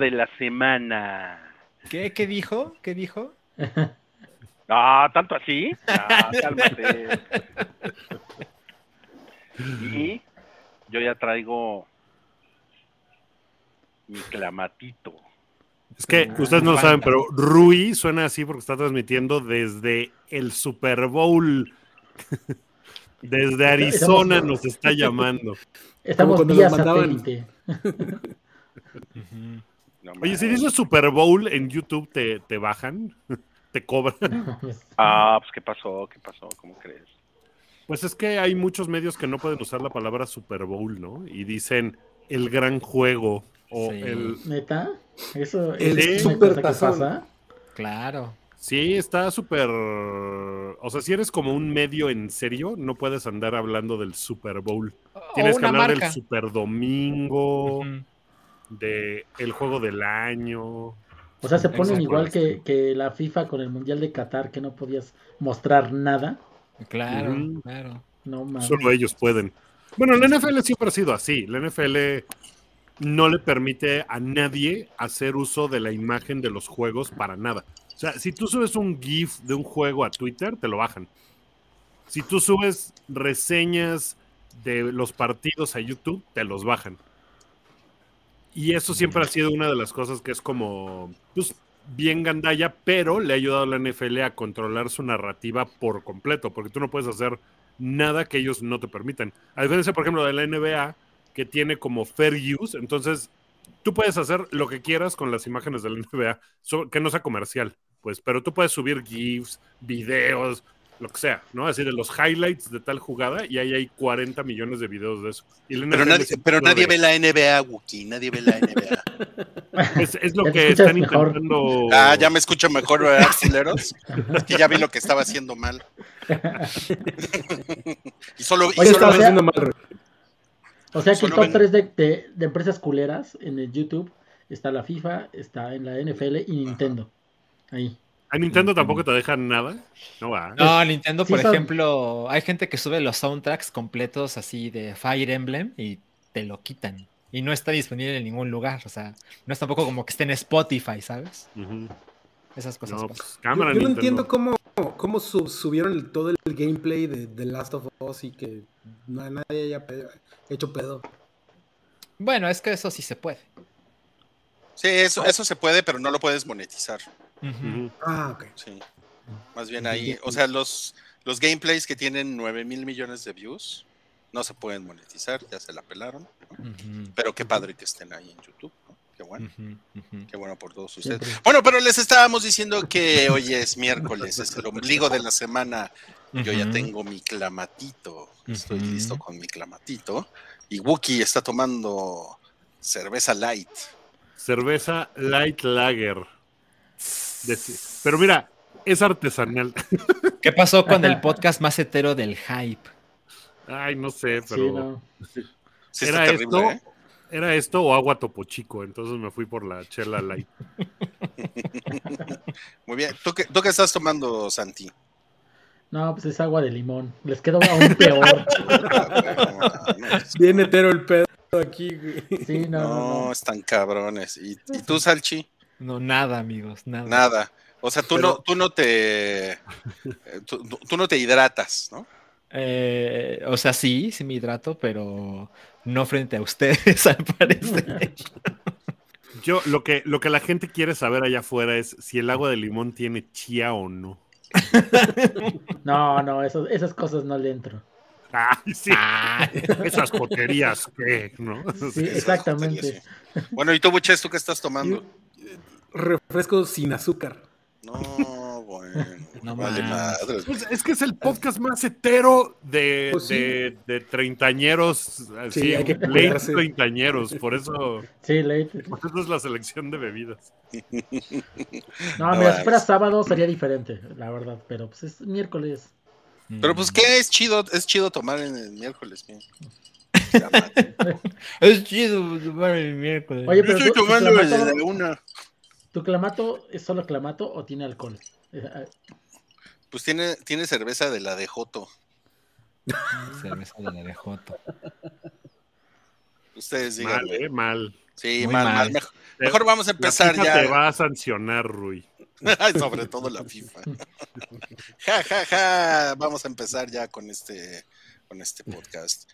de la semana. ¿Qué, qué dijo? ¿Qué dijo? Ah, tanto así. Ah, cálmate. Y yo ya traigo mi clamatito. Es que ustedes no lo saben, pero Rui suena así porque está transmitiendo desde el Super Bowl. Desde Arizona Estamos- nos está llamando. Estamos cuando vía los mandaban. satélite. No Oye, si dices Super Bowl en YouTube, ¿te, te bajan? ¿Te cobran? Ah, pues ¿qué pasó? ¿Qué pasó? ¿Cómo crees? Pues es que hay muchos medios que no pueden usar la palabra Super Bowl, ¿no? Y dicen el gran juego o Sí. el... ¿Neta? ¿Eso El es super cosa que tazón. pasa? Claro. Sí, está súper... O sea, si eres como un medio en serio, no puedes andar hablando del Super Bowl. Tienes que hablar marca. del Super Domingo, Ujú. De el juego del año. O sea, se ponen Exacto. igual que, que la FIFA con el Mundial de Qatar, que no podías mostrar nada. Claro, claro. No mames. Solo ellos pueden. Bueno, la NFL siempre ha sido así. La NFL no le permite a nadie hacer uso de la imagen de los juegos para nada. O sea, si tú subes un GIF de un juego a Twitter, te lo bajan. Si tú subes reseñas de los partidos a YouTube, te los bajan. Y eso siempre ha sido una de las cosas que es como, pues, bien gandalla, pero le ha ayudado a la NFL a controlar su narrativa por completo, porque tú no puedes hacer nada que ellos no te permitan. A diferencia, por ejemplo, de la NBA, que tiene como fair use, entonces tú puedes hacer lo que quieras con las imágenes de la NBA, que no sea comercial, pues, pero tú puedes subir GIFs, videos, lo que sea, ¿no? Así de los highlights de tal jugada y ahí hay 40 millones de videos de eso. Y Pero nadie, pero ve. la NBA, Wookie. Nadie ve la NBA. Es, es lo que están mejor. intentando. Ah, ya me escucho mejor, ¿verdad? Es que ya vi lo que estaba haciendo mal. y solo, y Oye, solo o sea- haciendo mal. O sea que el top ven- 3 de, de- de empresas culeras en el YouTube está la FIFA, está en la NFL y Nintendo. Ahí. A Nintendo tampoco te dejan nada. No va. No, Nintendo, Sí por son- ejemplo, hay gente que sube los soundtracks completos así de Fire Emblem y te lo quitan. Y no está disponible en ningún lugar. O sea, no es tampoco como que esté en Spotify, ¿sabes? Esas cosas No, pues, Yo, cámara, yo no Nintendo. entiendo cómo, cómo su- subieron el- todo el gameplay de The Last of Us y que no, nadie haya pe- hecho pedo. Bueno, es que eso sí se puede. Sí, eso, eso se puede, pero no lo puedes monetizar. Ujú. Ah, ok. Sí. Más bien ahí, o sea, los, los gameplays que tienen 9 mil millones de views no se pueden monetizar, ya se la pelaron. Pero qué padre que estén ahí en YouTube. ¿no? Qué bueno, qué bueno por todos ustedes. Siempre. Bueno, pero les estábamos diciendo que hoy es miércoles, es el ombligo de la semana. Yo ya tengo mi clamatito, estoy listo con mi clamatito. Y Wookie está tomando cerveza light. Cerveza Light Lager. Pero mira, es artesanal. ¿Qué pasó con el podcast más hetero del hype? Ay, no sé, Sí, pero no. Sí, era terrible, esto, ¿eh? era esto o agua topo chico, entonces me fui por la chela light. Muy bien. ¿Tú qué, ¿Tú qué estás tomando, Santi? No, pues es agua de limón. Les quedó aún peor. Ah, Bien hetero el pedo aquí, güey. Sí, no, no, no, no. están cabrones. ¿Y, y tú, Salchi? No, nada, amigos, nada. Nada. O sea, tú Pero- no, tú no te, tú, tú no te hidratas, ¿no? Eh, o sea, sí, sí me hidrato, pero no frente a ustedes, al parecer. Yo, lo que, lo que la gente quiere saber allá afuera es si el agua de limón tiene chía o no. No, no, eso- esas cosas no le entro. Ay, sí. Ah, Esas joterías, ¿qué? ¿No? Sí, exactamente. Bueno, ¿y tú, Buches, tú qué estás tomando? Refresco sin azúcar. No, bueno. No vale madres. Pues es que es el podcast más hetero de, Pues sí. de, de treintañeros, así, Sí, hay que late treintañeros, por eso, Sí, late. por eso es la selección de bebidas. No, No mira, si fuera sábado sería diferente, la verdad. Pero pues es miércoles. Pero pues, ¿qué es chido? Es chido tomar en el miércoles. Es chido tomar el miércoles. Oye, Yo estoy tomando desde la una. ¿Tu clamato es solo clamato o tiene alcohol? Pues tiene, tiene cerveza de la de Joto. Cerveza de la de Joto. Ustedes digan. Mal, eh, mal. Sí, mal, mal. mal. Mejor, mejor vamos a La empezar FIFA ya. te va a sancionar, Rui. Sobre todo la FIFA. ja, ja, ja. Vamos a empezar ya con este, con este podcast.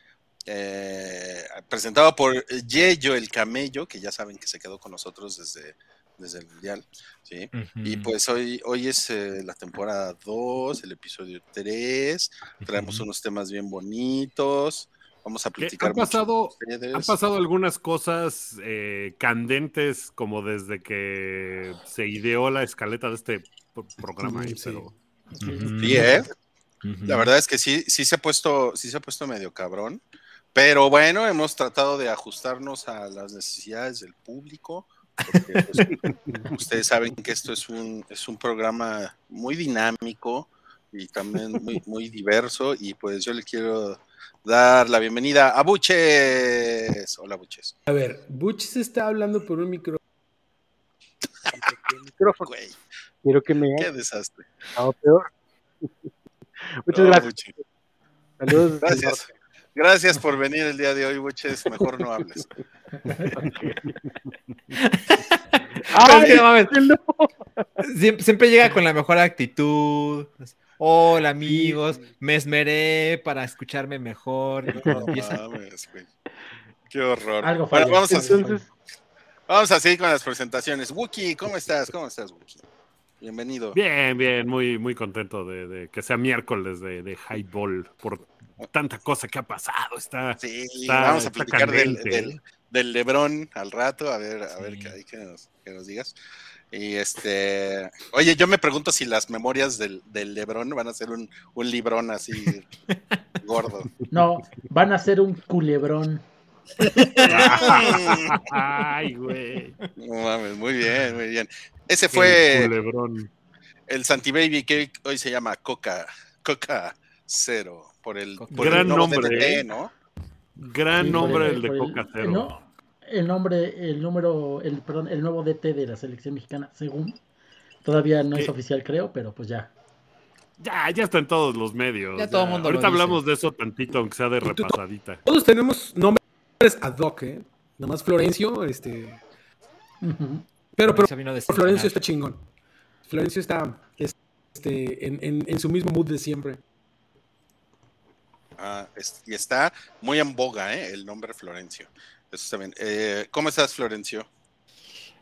Eh, presentado por Yeyo el Camello, que ya saben que se quedó con nosotros desde, desde el Mundial. ¿sí? Y pues hoy, hoy es eh, la temporada 2, el episodio 3. Traemos unos temas bien bonitos. Vamos a platicar Han pasado, han pasado algunas cosas eh, candentes como desde que se ideó la escaleta de este pro- programa. ahí, Sí. pero. Sí, ¿eh? La verdad es que sí, sí se ha puesto, sí se ha puesto medio cabrón. Pero bueno, hemos tratado de ajustarnos a las necesidades del público. Porque, pues, ustedes saben que esto es un, es un programa muy dinámico y también muy, muy diverso. Y pues yo le quiero dar la bienvenida a Buches. Hola, Buches. A ver, Butch se está hablando por un micro. micrófono. Güey, Quiero que me qué desastre. peor. Muchas No, gracias. Buche. Saludos. Gracias. Gracias por venir el día de hoy, Buches. Mejor no hables. Pero es que no mames, no. siempre, siempre llega con la mejor actitud. Hola amigos, me esmeré para escucharme mejor. No mames, güey. Qué horror. Algo Bueno, falla. vamos, a, Entonces, vamos a seguir con las presentaciones. Wookie, ¿cómo estás? ¿Cómo estás, Wookie? Bienvenido. bien, bien, muy, muy contento de, de que sea miércoles de, de Highball por tanta cosa que ha pasado. Está, Sí, está- vamos a está platicar del, del, del Lebrón al rato, a ver, a ver Sí. hay que nos, que nos digas. Y este, oye, yo me pregunto si las memorias del, del Lebrón van a ser un, un librón así gordo. No, van a ser un culebrón. Ay, güey. No mames, muy bien, muy bien. Ese El fue culebrón. el Santi Baby que hoy se llama Coca, Coca Cero, por el, por Gran nombre, ¿eh? ¿no? Gran Sí, nombre el de por Coca Cero. no, el nombre, el número, el, perdón, el nuevo DT de la selección mexicana, según. Todavía no es oficial, creo, pero pues ya. Ya, ya está en todos los medios. Ya todo el mundo lo Ahorita dice. hablamos de eso tantito, aunque sea de repasadita. Todos tenemos nombres ad hoc, ¿eh? Nada más Florencio, este. Pero, pero Florencio está chingón. Florencio está este, en, en- en su mismo mood de siempre. Ah, es- y está muy en boga, ¿eh? El nombre Florencio. Eso está bien. Eh, ¿Cómo estás, Florencio?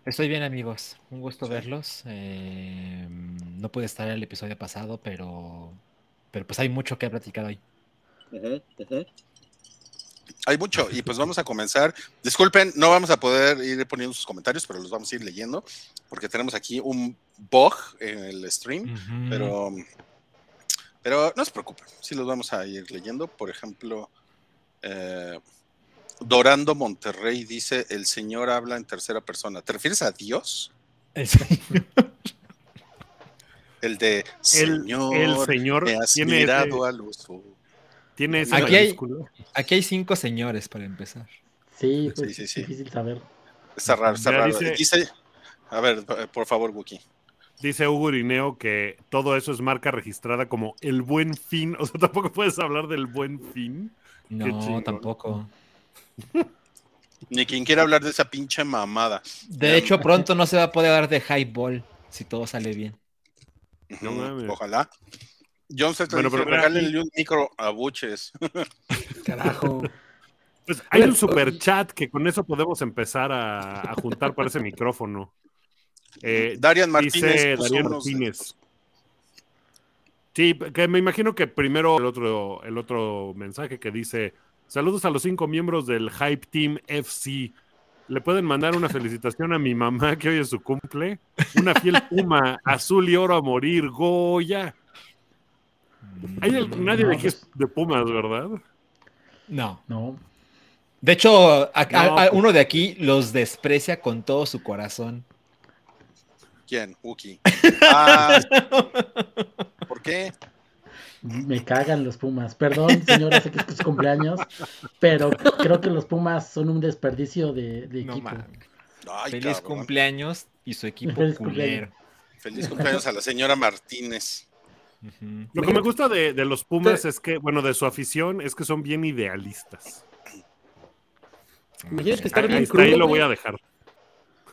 Estoy bien, amigos. Un gusto verlos. Eh, no pude estar el episodio pasado, pero, pero pues hay mucho que platicar hoy. Hay mucho, y pues vamos a comenzar. Disculpen, no vamos a poder ir poniendo sus comentarios, pero los vamos a ir leyendo, porque tenemos aquí un bug en el stream, pero, pero no se preocupen, sí los vamos a ir leyendo. Por ejemplo, eh, Dorando Monterrey dice: El Señor habla en tercera persona. ¿Te refieres a Dios? El señor. El de El, Señor, el señor me has tiene, mirado ese- a los ojos. tiene ese Aquí hay-. Aquí hay cinco señores para empezar. Sí, pues Sí, sí, es sí. difícil saber. Está raro, está Ya raro. dice- Dice, a ver, por favor, Wookie. Dice Hugo Irineo que todo eso es marca registrada como el buen fin. O sea, tampoco puedes hablar del buen fin. No, tampoco. Ni quien quiera hablar de esa pinche mamada. De hecho, pronto no se va a poder hablar de highball si todo sale bien. No mames. Ojalá. John se Bueno, pero regálenle un micro a Buches. Carajo. Pues hay un super chat que con eso podemos empezar a, a juntar para ese micrófono. Eh, Darian Martínez. Darían unos- Martínez. Sí, que me imagino que primero el otro, el otro mensaje que dice: Saludos a los cinco miembros del Hype Team FC. ¿Le pueden mandar una felicitación a mi mamá que hoy es su cumple? Una fiel puma, azul y oro a morir, Goya. Hay el- nadie de aquí es de Pumas, ¿verdad? No. No. De hecho, a- a- No, a- pues- uno de aquí los desprecia con todo su corazón. ¿Quién? Wookie. Ah, ¿Por qué? Me cagan los Pumas. Perdón, señora, sé que es su cumpleaños, pero creo que los Pumas son un desperdicio de, equipo. Ay, Feliz cabrón. cumpleaños y su equipo Feliz culero. Feliz cumpleaños a la señora Martínez. Lo que me gusta de, de los Pumas es que, bueno, de su afición, es que son bien idealistas. Imagínate estar Ahí, bien ahí crudo. lo voy a dejar.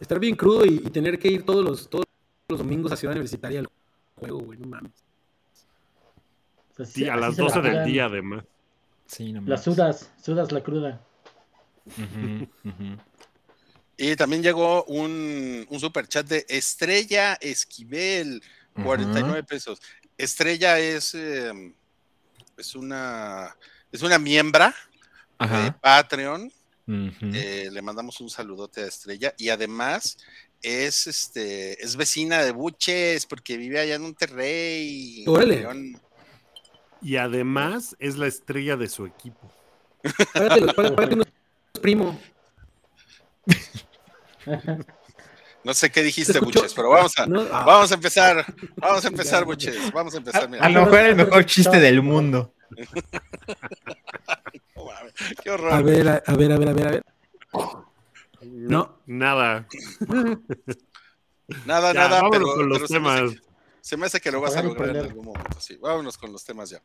Estar bien crudo y, y tener que ir todos los, todos los domingos a Ciudad Universitaria al juego, güey, no mames. Sí, Sí, a las se la 12 del día, además. Sí, no La mames. sudas, sudas la cruda. Y también llegó un, un super chat de Estrella Esquivel, 49 pesos. Estrella es, eh, es una es una miembra de Ajá. Eh, le mandamos un saludote a Estrella y además es este es vecina de Buches porque vive allá en Monterrey. Y además es la estrella de su equipo. Párate, párate, párate unos primo. No sé qué ¿Se dijiste? Buches, pero vamos a, No, ah, vamos a empezar. Vamos a empezar, Buches. Vamos a empezar. mira. A lo mejor el mejor chiste del mundo. Qué horror. a ver, a, a ver, a ver, a ver, a ver. No. Nada. Nada, Ya, nada, vámonos pero, con los pero se me hace temas. que- Se me hace que lo vas a lograr en algún momento. Sí, vámonos con los temas ya.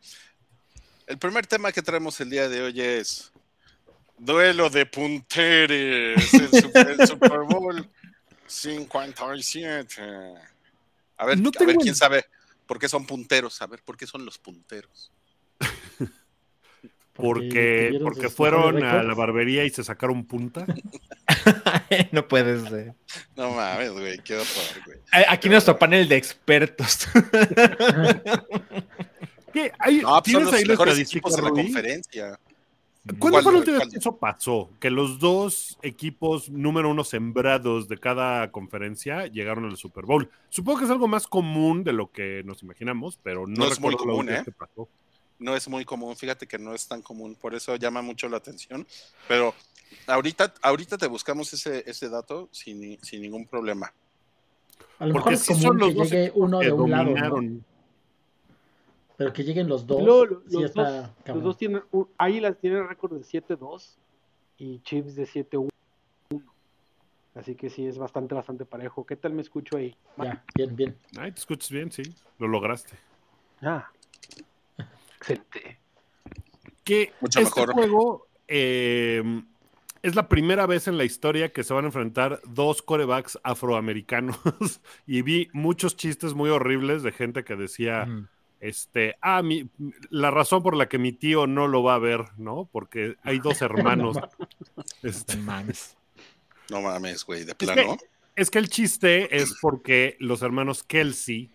El primer tema que traemos el día de hoy es Duelo de Punteres, el, Super- el Super Bowl 57. A ver, No a ver quién el- sabe por qué son punteros, a ver por qué son los punteros. Porque, porque fueron a la barbería y se sacaron punta. no puede ser. No mames, güey, qué horror, güey. Aquí nuestro panel de expertos. ¿Qué? Hay- No, pues son ¿Tienes los ahí estadística, equipos de la conferencia. ¿Cuándo ¿Cuál, fue la última vez que eso pasó? Que los dos equipos número uno sembrados de cada conferencia llegaron al Super Bowl. Supongo que es algo más común de lo que nos imaginamos, pero no, No es muy común, última ¿eh? vez que pasó. No es muy común, fíjate que no es tan común, por eso llama mucho la atención, pero ahorita, ahorita te buscamos ese, ese dato sin, sin ningún problema. A lo Porque mejor es sí son común los que dos llegue uno que de un lado. Pero que lleguen los dos. Luego, lo- sí los, está dos, los dos tienen, un- Águilas tienen récord de 7-2 y Chiefs de 7-1. Así que sí, es bastante, bastante parejo. ¿Qué tal me escucho ahí? Ya, bien, bien. Ay, te escuchas bien, sí. Lo lograste. Ah, excelente. Que Mucho este mejor. juego eh, es la primera vez en la historia que se van a enfrentar dos corebacks afroamericanos. y vi muchos chistes muy horribles de gente que decía. Este, ah, mi- la razón por la que mi tío no lo va a ver, ¿no? Porque hay dos hermanos. Este, No mames. No mames, güey, de Es plano. es que el chiste es porque los hermanos Kelsey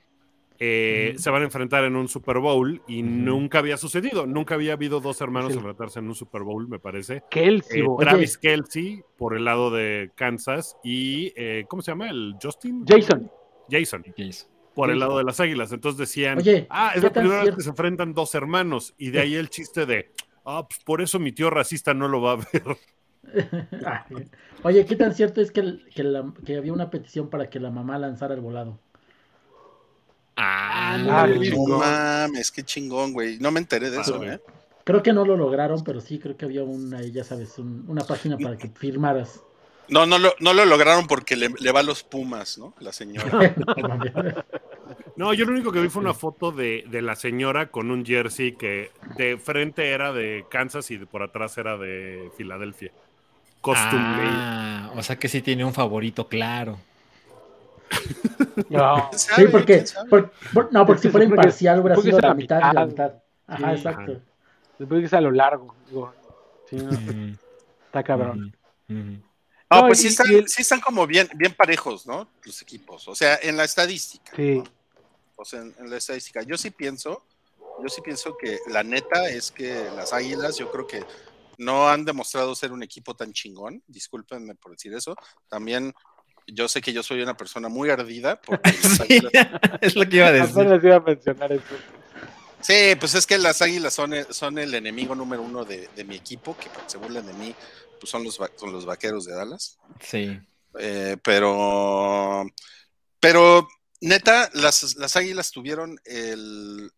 eh, se van a enfrentar en un Super Bowl y nunca había sucedido. Nunca había habido dos hermanos Sí. enfrentarse en un Super Bowl, me parece. Kelsey, Eh, Travis Kelsey por el lado de Kansas y, eh, ¿cómo se llama? ¿El Justin? Jason. Jason, ¿Qué hizo? por el Jason. lado de las Águilas. Entonces decían, Oye, ah, es ¿qué la primera vez que se enfrentan dos hermanos. Y de ahí el chiste de, ah, pues por eso mi tío racista no lo va a ver. Oye, ¿qué tan cierto es que, el- que, la- que había una petición para que la mamá lanzara el volado? Ah, Ah, qué No chingón. mames, qué chingón, güey. No me enteré de eso, Padre. ¿eh? Creo que no lo lograron, pero sí creo que había una, ya sabes, un- una página para que firmaras. No, no lo, no lo lograron porque le, le va a los Pumas, ¿no? La señora. No, yo lo único que vi fue una foto de, de la señora con un jersey que de frente era de Kansas y de por atrás era de Filadelfia. Costume. Ah, o sea que sí tiene un favorito, claro. No. ¿Quién Sí, porque, por- por- no, porque si fuera imparcial hubiera sido la la mitad y la mitad. mitad. Ajá, Sí, exacto. Después que es a lo largo. Digo, sí, no, está cabrón. ujú, ujú. No, No, pues y- sí están, el- sí están como bien, bien parejos, ¿no? Los equipos. O sea, en la estadística. Sí. ¿no? O sea, en, en la estadística. Yo sí pienso, yo sí pienso que la neta es que las águilas, yo creo que no han demostrado ser un equipo tan chingón. Discúlpenme por decir eso. También yo sé que yo soy una persona muy ardida porque las Sí, águilas- es lo que iba a decir. Apenas iba a mencionar eso. Sí, pues es que las águilas son el, son el enemigo número uno de, de mi equipo, que para que se burlen de mí, pues son los, son los vaqueros de Dallas. Sí. Eh, pero, pero neta, las, las águilas tuvieron el,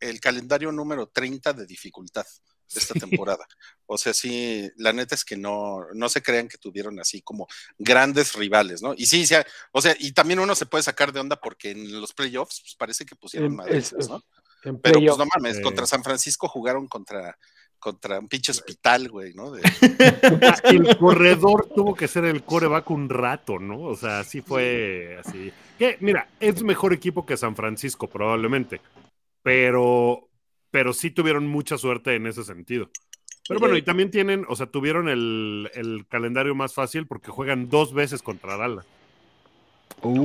el calendario número 30 de dificultad esta Sí. temporada. O sea, sí, la neta es que no, no se crean que tuvieron así como grandes rivales, ¿no? Y sí, sí, o sea, y también uno se puede sacar de onda porque en los playoffs pues, parece que pusieron En- madrizas, es- ¿no? En Pero pues no mames, Sí. contra San Francisco jugaron contra, contra un pinche hospital, güey, ¿no? De- el corredor tuvo que ser el coreback un rato, ¿no? O sea, así fue así. Que, mira, es mejor equipo que San Francisco, probablemente. Pero, pero sí tuvieron mucha suerte en ese sentido. Pero bueno, y también tienen, o sea, tuvieron el, el calendario más fácil porque juegan dos veces contra Dallas. No,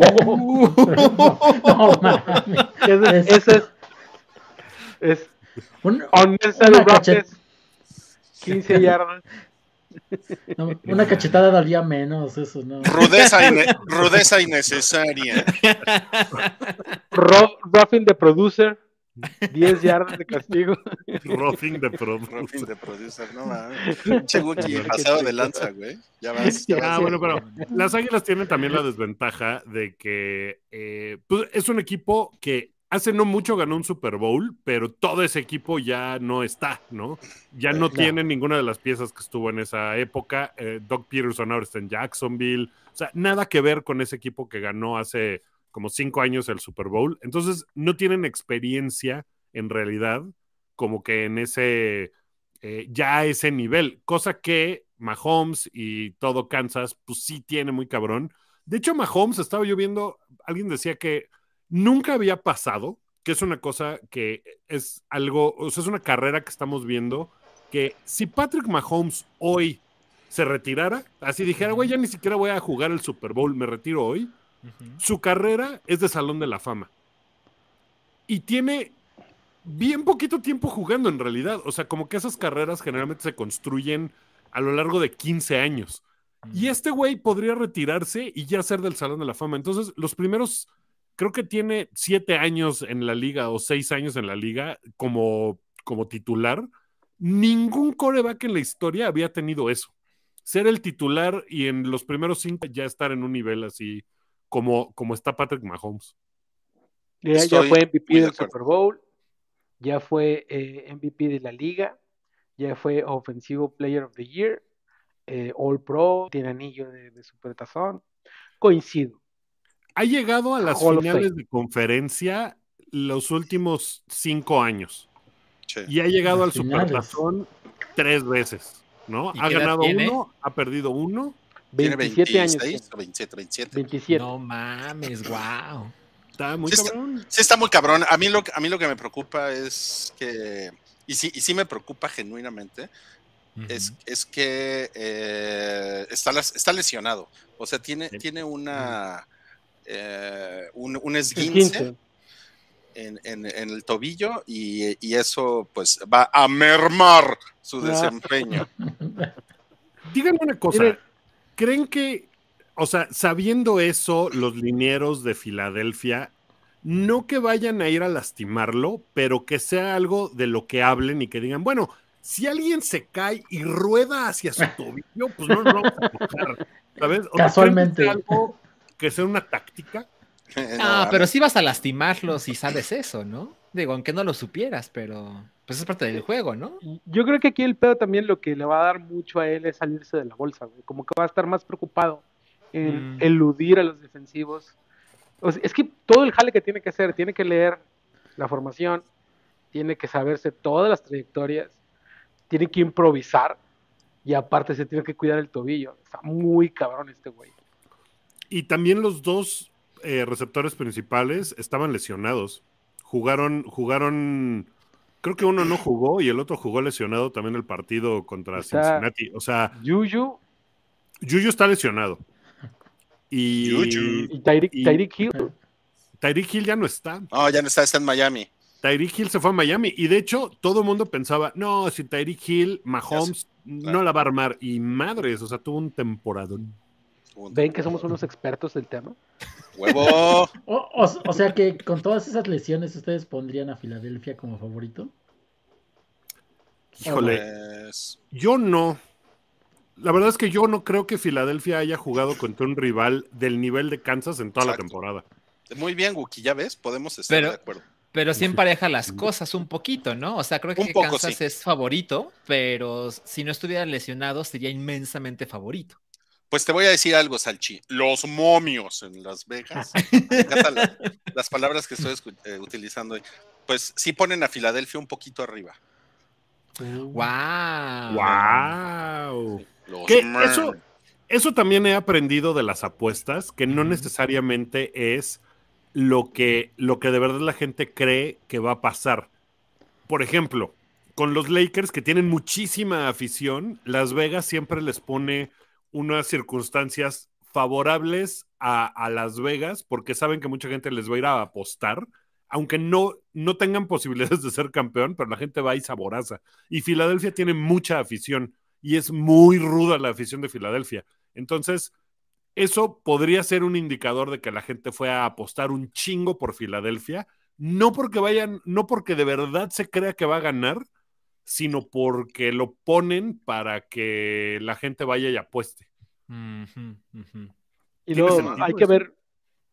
mames. Ese, Es- ese es, es Un- unnecessary roughness, 15 yardas. no, una cachetada daría menos, eso, ¿no? Rudeza, ine- rudeza innecesaria. Ro- roughing the producer, 10 yardas de castigo. Roughing de Roughing productos. the producer, no mames. Pinche Wookiee pasado de lanza, güey. Ya vas. ya Ah, vas. bueno, pero las Águilas tienen también la desventaja de que eh, pues, es un equipo que hace no mucho ganó un Super Bowl, pero todo ese equipo ya no está, ¿no? Ya no Claro. tiene ninguna de las piezas que estuvo en esa época. Eh, Doug Peterson ahora está en Jacksonville. O sea, nada que ver con ese equipo que ganó hace como cinco años el Super Bowl. Entonces, no tienen experiencia en realidad como que en ese, eh, ya a ese nivel, cosa que Mahomes y todo Kansas, pues sí tiene muy cabrón. De hecho, Mahomes, estaba yo viendo, alguien decía que nunca había pasado, que es una cosa que es algo, o sea, es una carrera que estamos viendo, que si Patrick Mahomes hoy se retirara, así dijera, güey, ya ni siquiera voy a jugar el Super Bowl, me retiro hoy, Su carrera es de Salón de la Fama. Y tiene bien poquito tiempo jugando en realidad. O sea, como que esas carreras generalmente se construyen a lo largo de 15 años. Y este güey podría retirarse y ya ser del Salón de la Fama. Entonces, los primeros, creo que tiene siete años en la liga o seis años en la liga como, como titular. Ningún coreback en la historia había tenido eso. Ser el titular y en los primeros cinco ya estar en un nivel así como, como está Patrick Mahomes. Ya, fue MVP de del. Super Bowl, ya fue eh, MVP de la liga, ya fue Offensive Player of the Year, eh, All Pro, tiene anillo de, de Supertazón. Coincido. Ha llegado a las Hall finales de conferencia los últimos cinco años Sí. y ha llegado al finales. Supertazón tres veces, ¿no? ¿Y Ha ganado tiene? uno, ha perdido uno. Tiene 27 años. 26 tiene. o 27, 27. 27. No mames, wow. Está muy Sí está- cabrón. Sí, está muy cabrón. A mí lo, que- a mí lo que me preocupa es que, y sí, y sí me preocupa genuinamente, es, es que eh, está, las- está lesionado. O sea, tiene, Sí. tiene una eh, un, un esguince 15. en, en- en el tobillo y, y eso pues va a mermar su Ah. desempeño. Díganme una cosa. ¿Creen que, o sea, sabiendo eso, los linieros de Filadelfia, no que vayan a ir a lastimarlo, pero que sea algo de lo que hablen y que digan, bueno, si alguien se cae y rueda hacia su tobillo, pues no nos vamos a tocar, ¿sabes? O sea, ¿creen Casualmente. Que sea algo que sea una táctica. Ah, No, pero sí vas a lastimarlos si sabes eso, ¿no? Digo, aunque no lo supieras, pero pues es parte del juego, ¿no? Yo creo que aquí el pedo también lo que le va a dar mucho a él es salirse de la bolsa, güey. Como que va a estar más preocupado en Mm. eludir a los defensivos. O sea, es que todo el jale que tiene que hacer, tiene que leer la formación, tiene que saberse todas las trayectorias, tiene que improvisar y aparte se tiene que cuidar el tobillo. Está muy cabrón este güey. Y también los dos eh, receptores principales estaban lesionados. Jugaron, jugaron, creo que uno no jugó y el otro jugó lesionado también el partido contra Está- Cincinnati. O sea, Juju Juju está lesionado. Y Juju. y Tyreek, Y- Tyreek Hill. Tyreek Hill ya no está. No, ya no está, está en Miami. Tyreek Hill se fue a Miami. Y de hecho, todo el mundo pensaba, no, si Tyreek Hill, Mahomes no la va a armar. Y madres, o sea, tuvo un temporadón. Ven que somos unos expertos del tema. Huevo. O, o- o sea que con todas esas lesiones, ¿ustedes pondrían a Filadelfia como favorito? Híjole, Pues, yo no. La verdad es que yo no creo que Filadelfia haya jugado contra un rival del nivel de Kansas en toda la temporada. muy bien, Wookie, ya ves, podemos estar Pero- de acuerdo. Pero sí empareja las cosas un poquito, ¿no? O sea, creo que poco, Kansas sí. es favorito, pero si no estuviera lesionado sería inmensamente favorito. Pues te voy a decir algo, Salchi. Los momios en Las Vegas. Las palabras que estoy eh, utilizando hoy. Pues sí ponen a Filadelfia un poquito arriba. ¡Wow! ¡Wow! Que eso, eso también he aprendido de las apuestas, que no necesariamente es lo que, lo que de verdad la gente cree que va a pasar. Por ejemplo, con los Lakers que tienen muchísima afición, Las Vegas siempre les pone unas circunstancias favorables a, a Las Vegas porque saben que mucha gente les va a ir a apostar, aunque no, no tengan posibilidades de ser campeón, pero la gente va y saboraza. Y Filadelfia tiene mucha afición y es muy ruda la afición de Filadelfia. Entonces, eso podría ser un indicador de que la gente fue a apostar un chingo por Filadelfia, no porque vayan, no porque de verdad se crea que va a ganar, sino porque lo ponen para que la gente vaya y apueste. Y luego sentido hay que ver,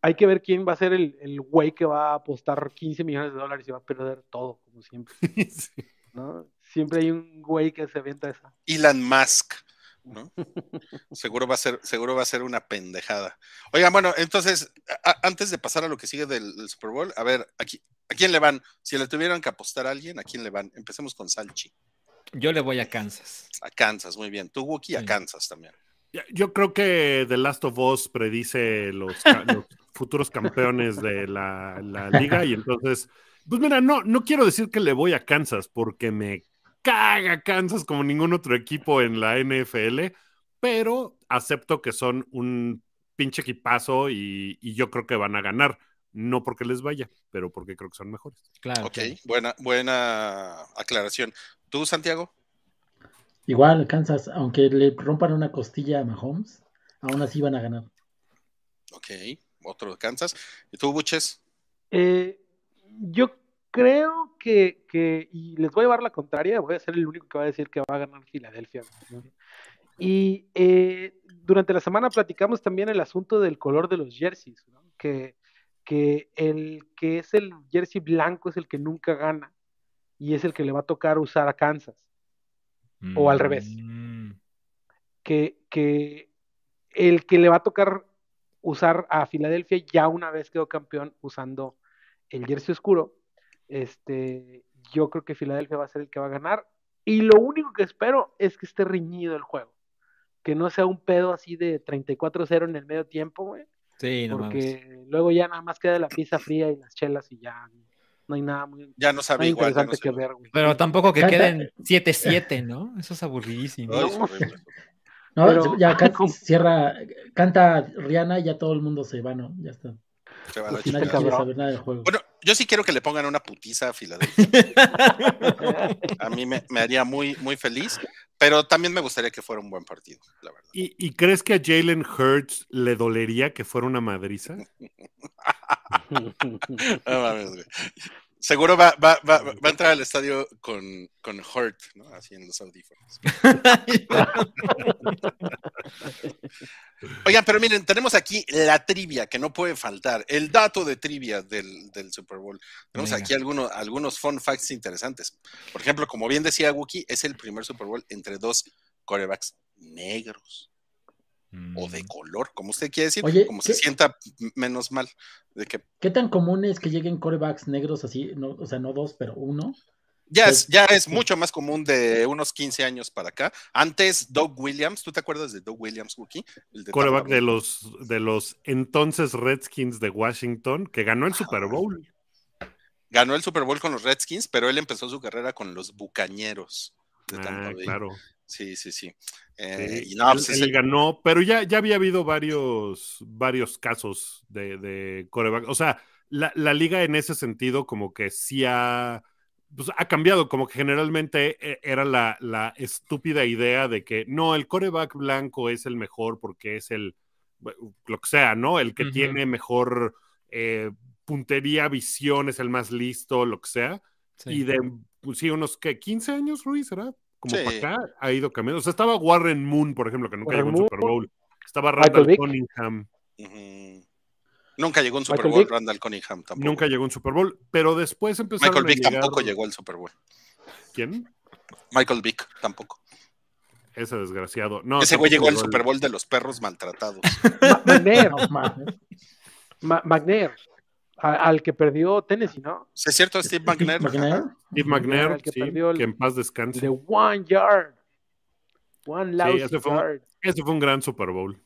hay que ver quién va a ser el, el güey que va a apostar 15 millones de dólares y va a perder todo, como siempre, Sí. ¿no? Siempre hay un güey que se avienta esa. Elon Musk, ¿no? seguro va a ser, seguro va a ser una pendejada. Oigan, bueno, entonces, a- a- antes de pasar a lo que sigue del, del Super Bowl, a ver, aquí, ¿a quién le van? Si le tuvieran que apostar a alguien, ¿a quién le van? Empecemos con Salchi. Yo le voy a Kansas. A Kansas, muy bien. Tú, Wookie, a. Kansas también. Yo creo que The Last of Us predice los futuros campeones de la, la liga y entonces, pues mira, no, no quiero decir que le voy a Kansas porque me caga Kansas como ningún otro equipo en la NFL, pero acepto que son un pinche equipazo y, y yo creo que van a ganar. No porque les vaya, pero porque creo que son mejores. Claro. Ok, claro. buena, buena aclaración. ¿Tú, Santiago? Igual, Kansas, aunque le rompan una costilla a Mahomes, aún así van a ganar. Ok, otro de Kansas. ¿Y tú, Buches? Eh, yo creo que, que, y les voy a llevar la contraria, voy a ser el único que va a decir que va a ganar Filadelfia. ¿no? Y eh, durante la semana platicamos también el asunto del color de los jerseys, ¿no? que, que el que es el jersey blanco es el que nunca gana y es el que le va a tocar usar a Kansas. O al revés. Mm, que, que el que le va a tocar usar a Filadelfia ya una vez quedó campeón usando el jersey oscuro. Este, yo creo que Filadelfia va a ser el que va a ganar. Y lo único que espero es que esté reñido el juego. Que no sea un pedo así de 34-0 en el medio tiempo, güey. Sí, no mames. Porque luego ya nada más queda la pizza fría y las chelas y ya no hay nada muy Ya no sabe igual. ya no interesante sé que igual. ver, güey. Pero tampoco que Canta- queden 7-7, ¿no? Eso es aburridísimo. No, Pero- ya can- ¿Cómo? cierra, canta Rihanna y ya todo el mundo se va, ¿no? Ya está. Se va la saber nada del juego. Bueno, yo sí quiero que le pongan una putiza a Filadelfia. A mí me, me haría muy, muy feliz, pero también me gustaría que fuera un buen partido, la verdad. ¿Y, y crees que a Jalen Hurts le dolería que fuera una madriza? No mames, güey. Seguro va, va, va, va a entrar al estadio con, con Hurt, ¿no? Así en los audífonos. Oigan, pero miren, tenemos aquí la trivia que no puede faltar, el dato de trivia del, del Super Bowl. Tenemos Venga. aquí algunos, algunos fun facts interesantes. Por ejemplo, como bien decía Wookie, es el primer Super Bowl entre dos corebacks negros o de color, como usted quiere decir, Oye, como ¿qué- se sienta menos mal de que ¿Qué tan común es que lleguen corebacks negros así? No, o sea, no dos, pero uno. Ya es, ya es mucho más común de unos 15 años para acá. Antes, Doug Williams, ¿tú te acuerdas de Doug Williams, Wookie? El de Coreback de los, de los entonces Redskins de Washington, que ganó el Super Bowl. Ganó el Super Bowl con los Redskins, pero él empezó su carrera con los Bucañeros de Tampa Ah, Bay. claro. Sí, sí, sí. Eh, Sí, y no, él, pues es él ganó, pero ya, ya había habido varios, varios casos de, de coreback. O sea, la, la liga en ese sentido como que sí ha, pues, ha cambiado, como que generalmente eh, era la, la estúpida idea de que no, el coreback blanco es el mejor porque es el, lo que sea, ¿no? El que tiene mejor eh, puntería, visión, es el más listo, lo que sea. Sí. Y de, pues sí, unos que 15 años, Ruiz, ¿será? Como Sí. para acá ha ido cambiando. O sea, estaba Warren Moon, por ejemplo, que nunca Warren llegó a un. Super Bowl. Estaba Randall. Cunningham. Nunca llegó a un Super Michael Bowl, Vick. Randall Cunningham tampoco. Nunca llegó a un Super Bowl, pero después empezaron Michael a Vick llegar... tampoco llegó al Super Bowl. ¿Quién? Michael Vick tampoco. Ese desgraciado. No, Ese güey llegó al Super Bowl de los perros maltratados. Ma- McNair, A- al que perdió Tennessee, ¿no? Sí, es cierto, Steve McNair. Steve McNair, que sí, perdió el- que en paz descanse. De One Yard. One lousy ese fue un- yard. Ese fue un gran Super Bowl.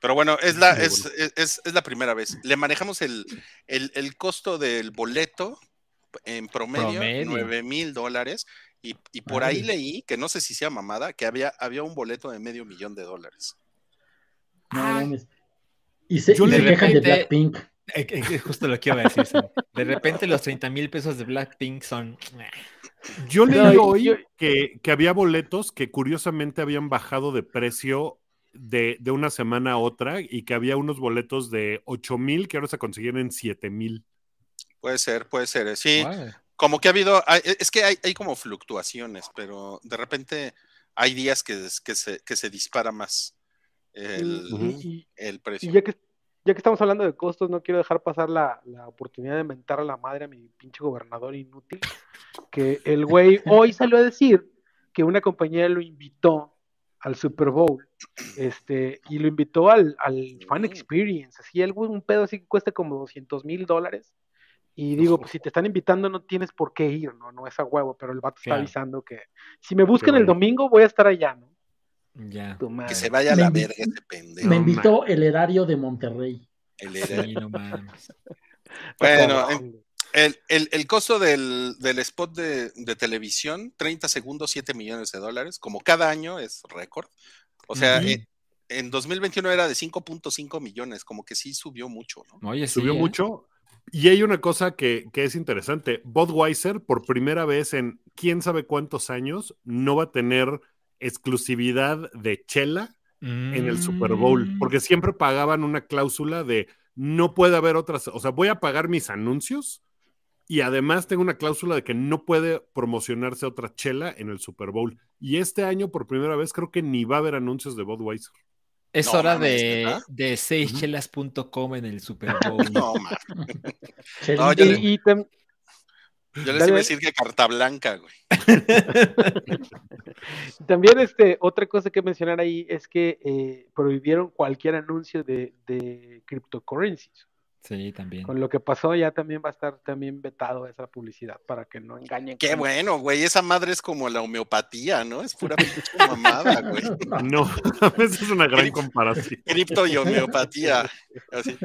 Pero bueno, es la, es, es- es- es la primera vez. Le manejamos el, el, el costo del boleto en promedio, Promedio. 9 mil dólares. Y, y por Ay. ahí leí, que no sé si sea mamada, que había, había un boleto de medio millón de dólares. No mames. Y se, y le se quejan de Blackpink. Eh, eh, eh, Justo lo que iba a decir. De repente los 30 mil pesos de Blackpink son... Yo leí No, hoy yo- que, que había boletos que curiosamente habían bajado de precio de, de una semana a otra y que había unos boletos de 8 mil que ahora se consiguen en 7 mil. Puede ser, puede ser. eh, Sí, como que ha habido, hay- es que hay, hay como fluctuaciones, pero de repente hay días que, que, se, que se dispara más el, Y- y- el Y precio. ya que, ya que estamos hablando de costos, no quiero dejar pasar la, la oportunidad de mentar a la madre a mi pinche gobernador inútil. Que el güey hoy salió a decir que una compañía lo invitó al Super Bowl este, y lo invitó al, al Fan Experience. Así, algo, un pedo así que cuesta como 200 mil dólares. Y digo, pues si te están invitando, no tienes por qué ir, ¿no? No es a huevo, pero el vato está avisando que si me buscan el domingo, voy a estar allá, ¿no? Ya. Tu madre. Que se vaya a la verga ese pendejo. Me invitó el erario de Monterrey. El era- Sí, no mames. Bueno, en- El, el- el costo del, del spot de, de televisión, 30 segundos, 7 millones de dólares, como cada año es récord. O sea, Ujú. eh, en 2021 era de 5.5 millones, como que sí subió mucho, ¿no? Oye, sí, Subió ¿eh? mucho. Y hay una cosa que, que es interesante. Budweiser, por primera vez en quién sabe cuántos años, no va a tener exclusividad de chela en el Super Bowl, Mm. porque siempre pagaban una cláusula de no puede haber otras, o sea, voy a pagar mis anuncios y además tengo una cláusula de que no puede promocionarse otra chela en el Super Bowl. Y este año, por primera vez, creo que ni va a haber anuncios de Budweiser. Es No hora de, de seischelas.com en el Super Bowl. No, man. Y, y tam- Yo les Dale. iba a decir que carta blanca, güey. También este, otra cosa que mencionar ahí es que eh, prohibieron cualquier anuncio de, de cryptocurrencies. Sí, también. Con lo que pasó ya también va a estar también vetado esa publicidad para que no engañen. Qué con- bueno, güey. Esa madre es como la homeopatía, ¿no? Es pura mamada, güey. No, a veces es una gran comparación. Cripto y homeopatía. Así.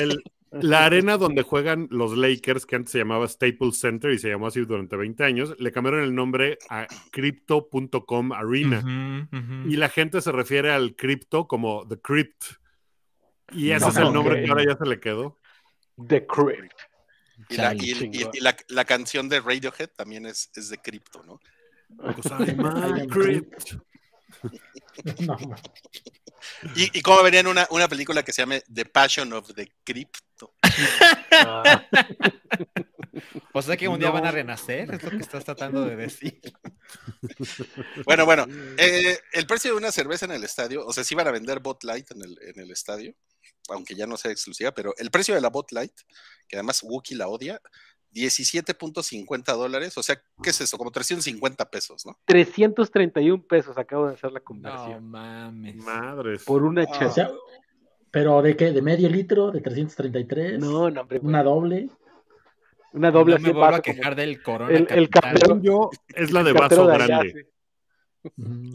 El- la arena donde juegan los Lakers, que antes se llamaba Staples Center y se llamó así durante 20 años, le cambiaron el nombre a Crypto.com Arena. Y la gente se refiere al cripto como The Crypt. Y ese No, es el nombre que ahora ya se le quedó. The Crypt. Y, la, y- y- Chingón. y la- la canción de Radiohead también es, es de cripto, ¿no? Pues, I'm crypt. No. Y, y cómo vería en una, una película que se llame The Passion of the Crypto. Ah, O sea que un día No. van a renacer, es lo que estás tratando de decir. Bueno, bueno, eh, el precio de una cerveza en el estadio, o sea, sí van a vender Bot Light en el, en el estadio, aunque ya no sea exclusiva, pero el precio de la Bot Light, que además Wookie la odia, 17.50 dólares, o sea, ¿qué es eso? Como 350 pesos, ¿no? 331 pesos acabo de hacer la No conversión. mames. Madres. Por una Ah. chela. O sea, ¿pero de qué? ¿De medio litro? ¿De 333? no, no, hombre. ¿Una doble? Una doble no me vuelvo a quejar del corona el- el yo, es la de vaso de allá, grande. sí.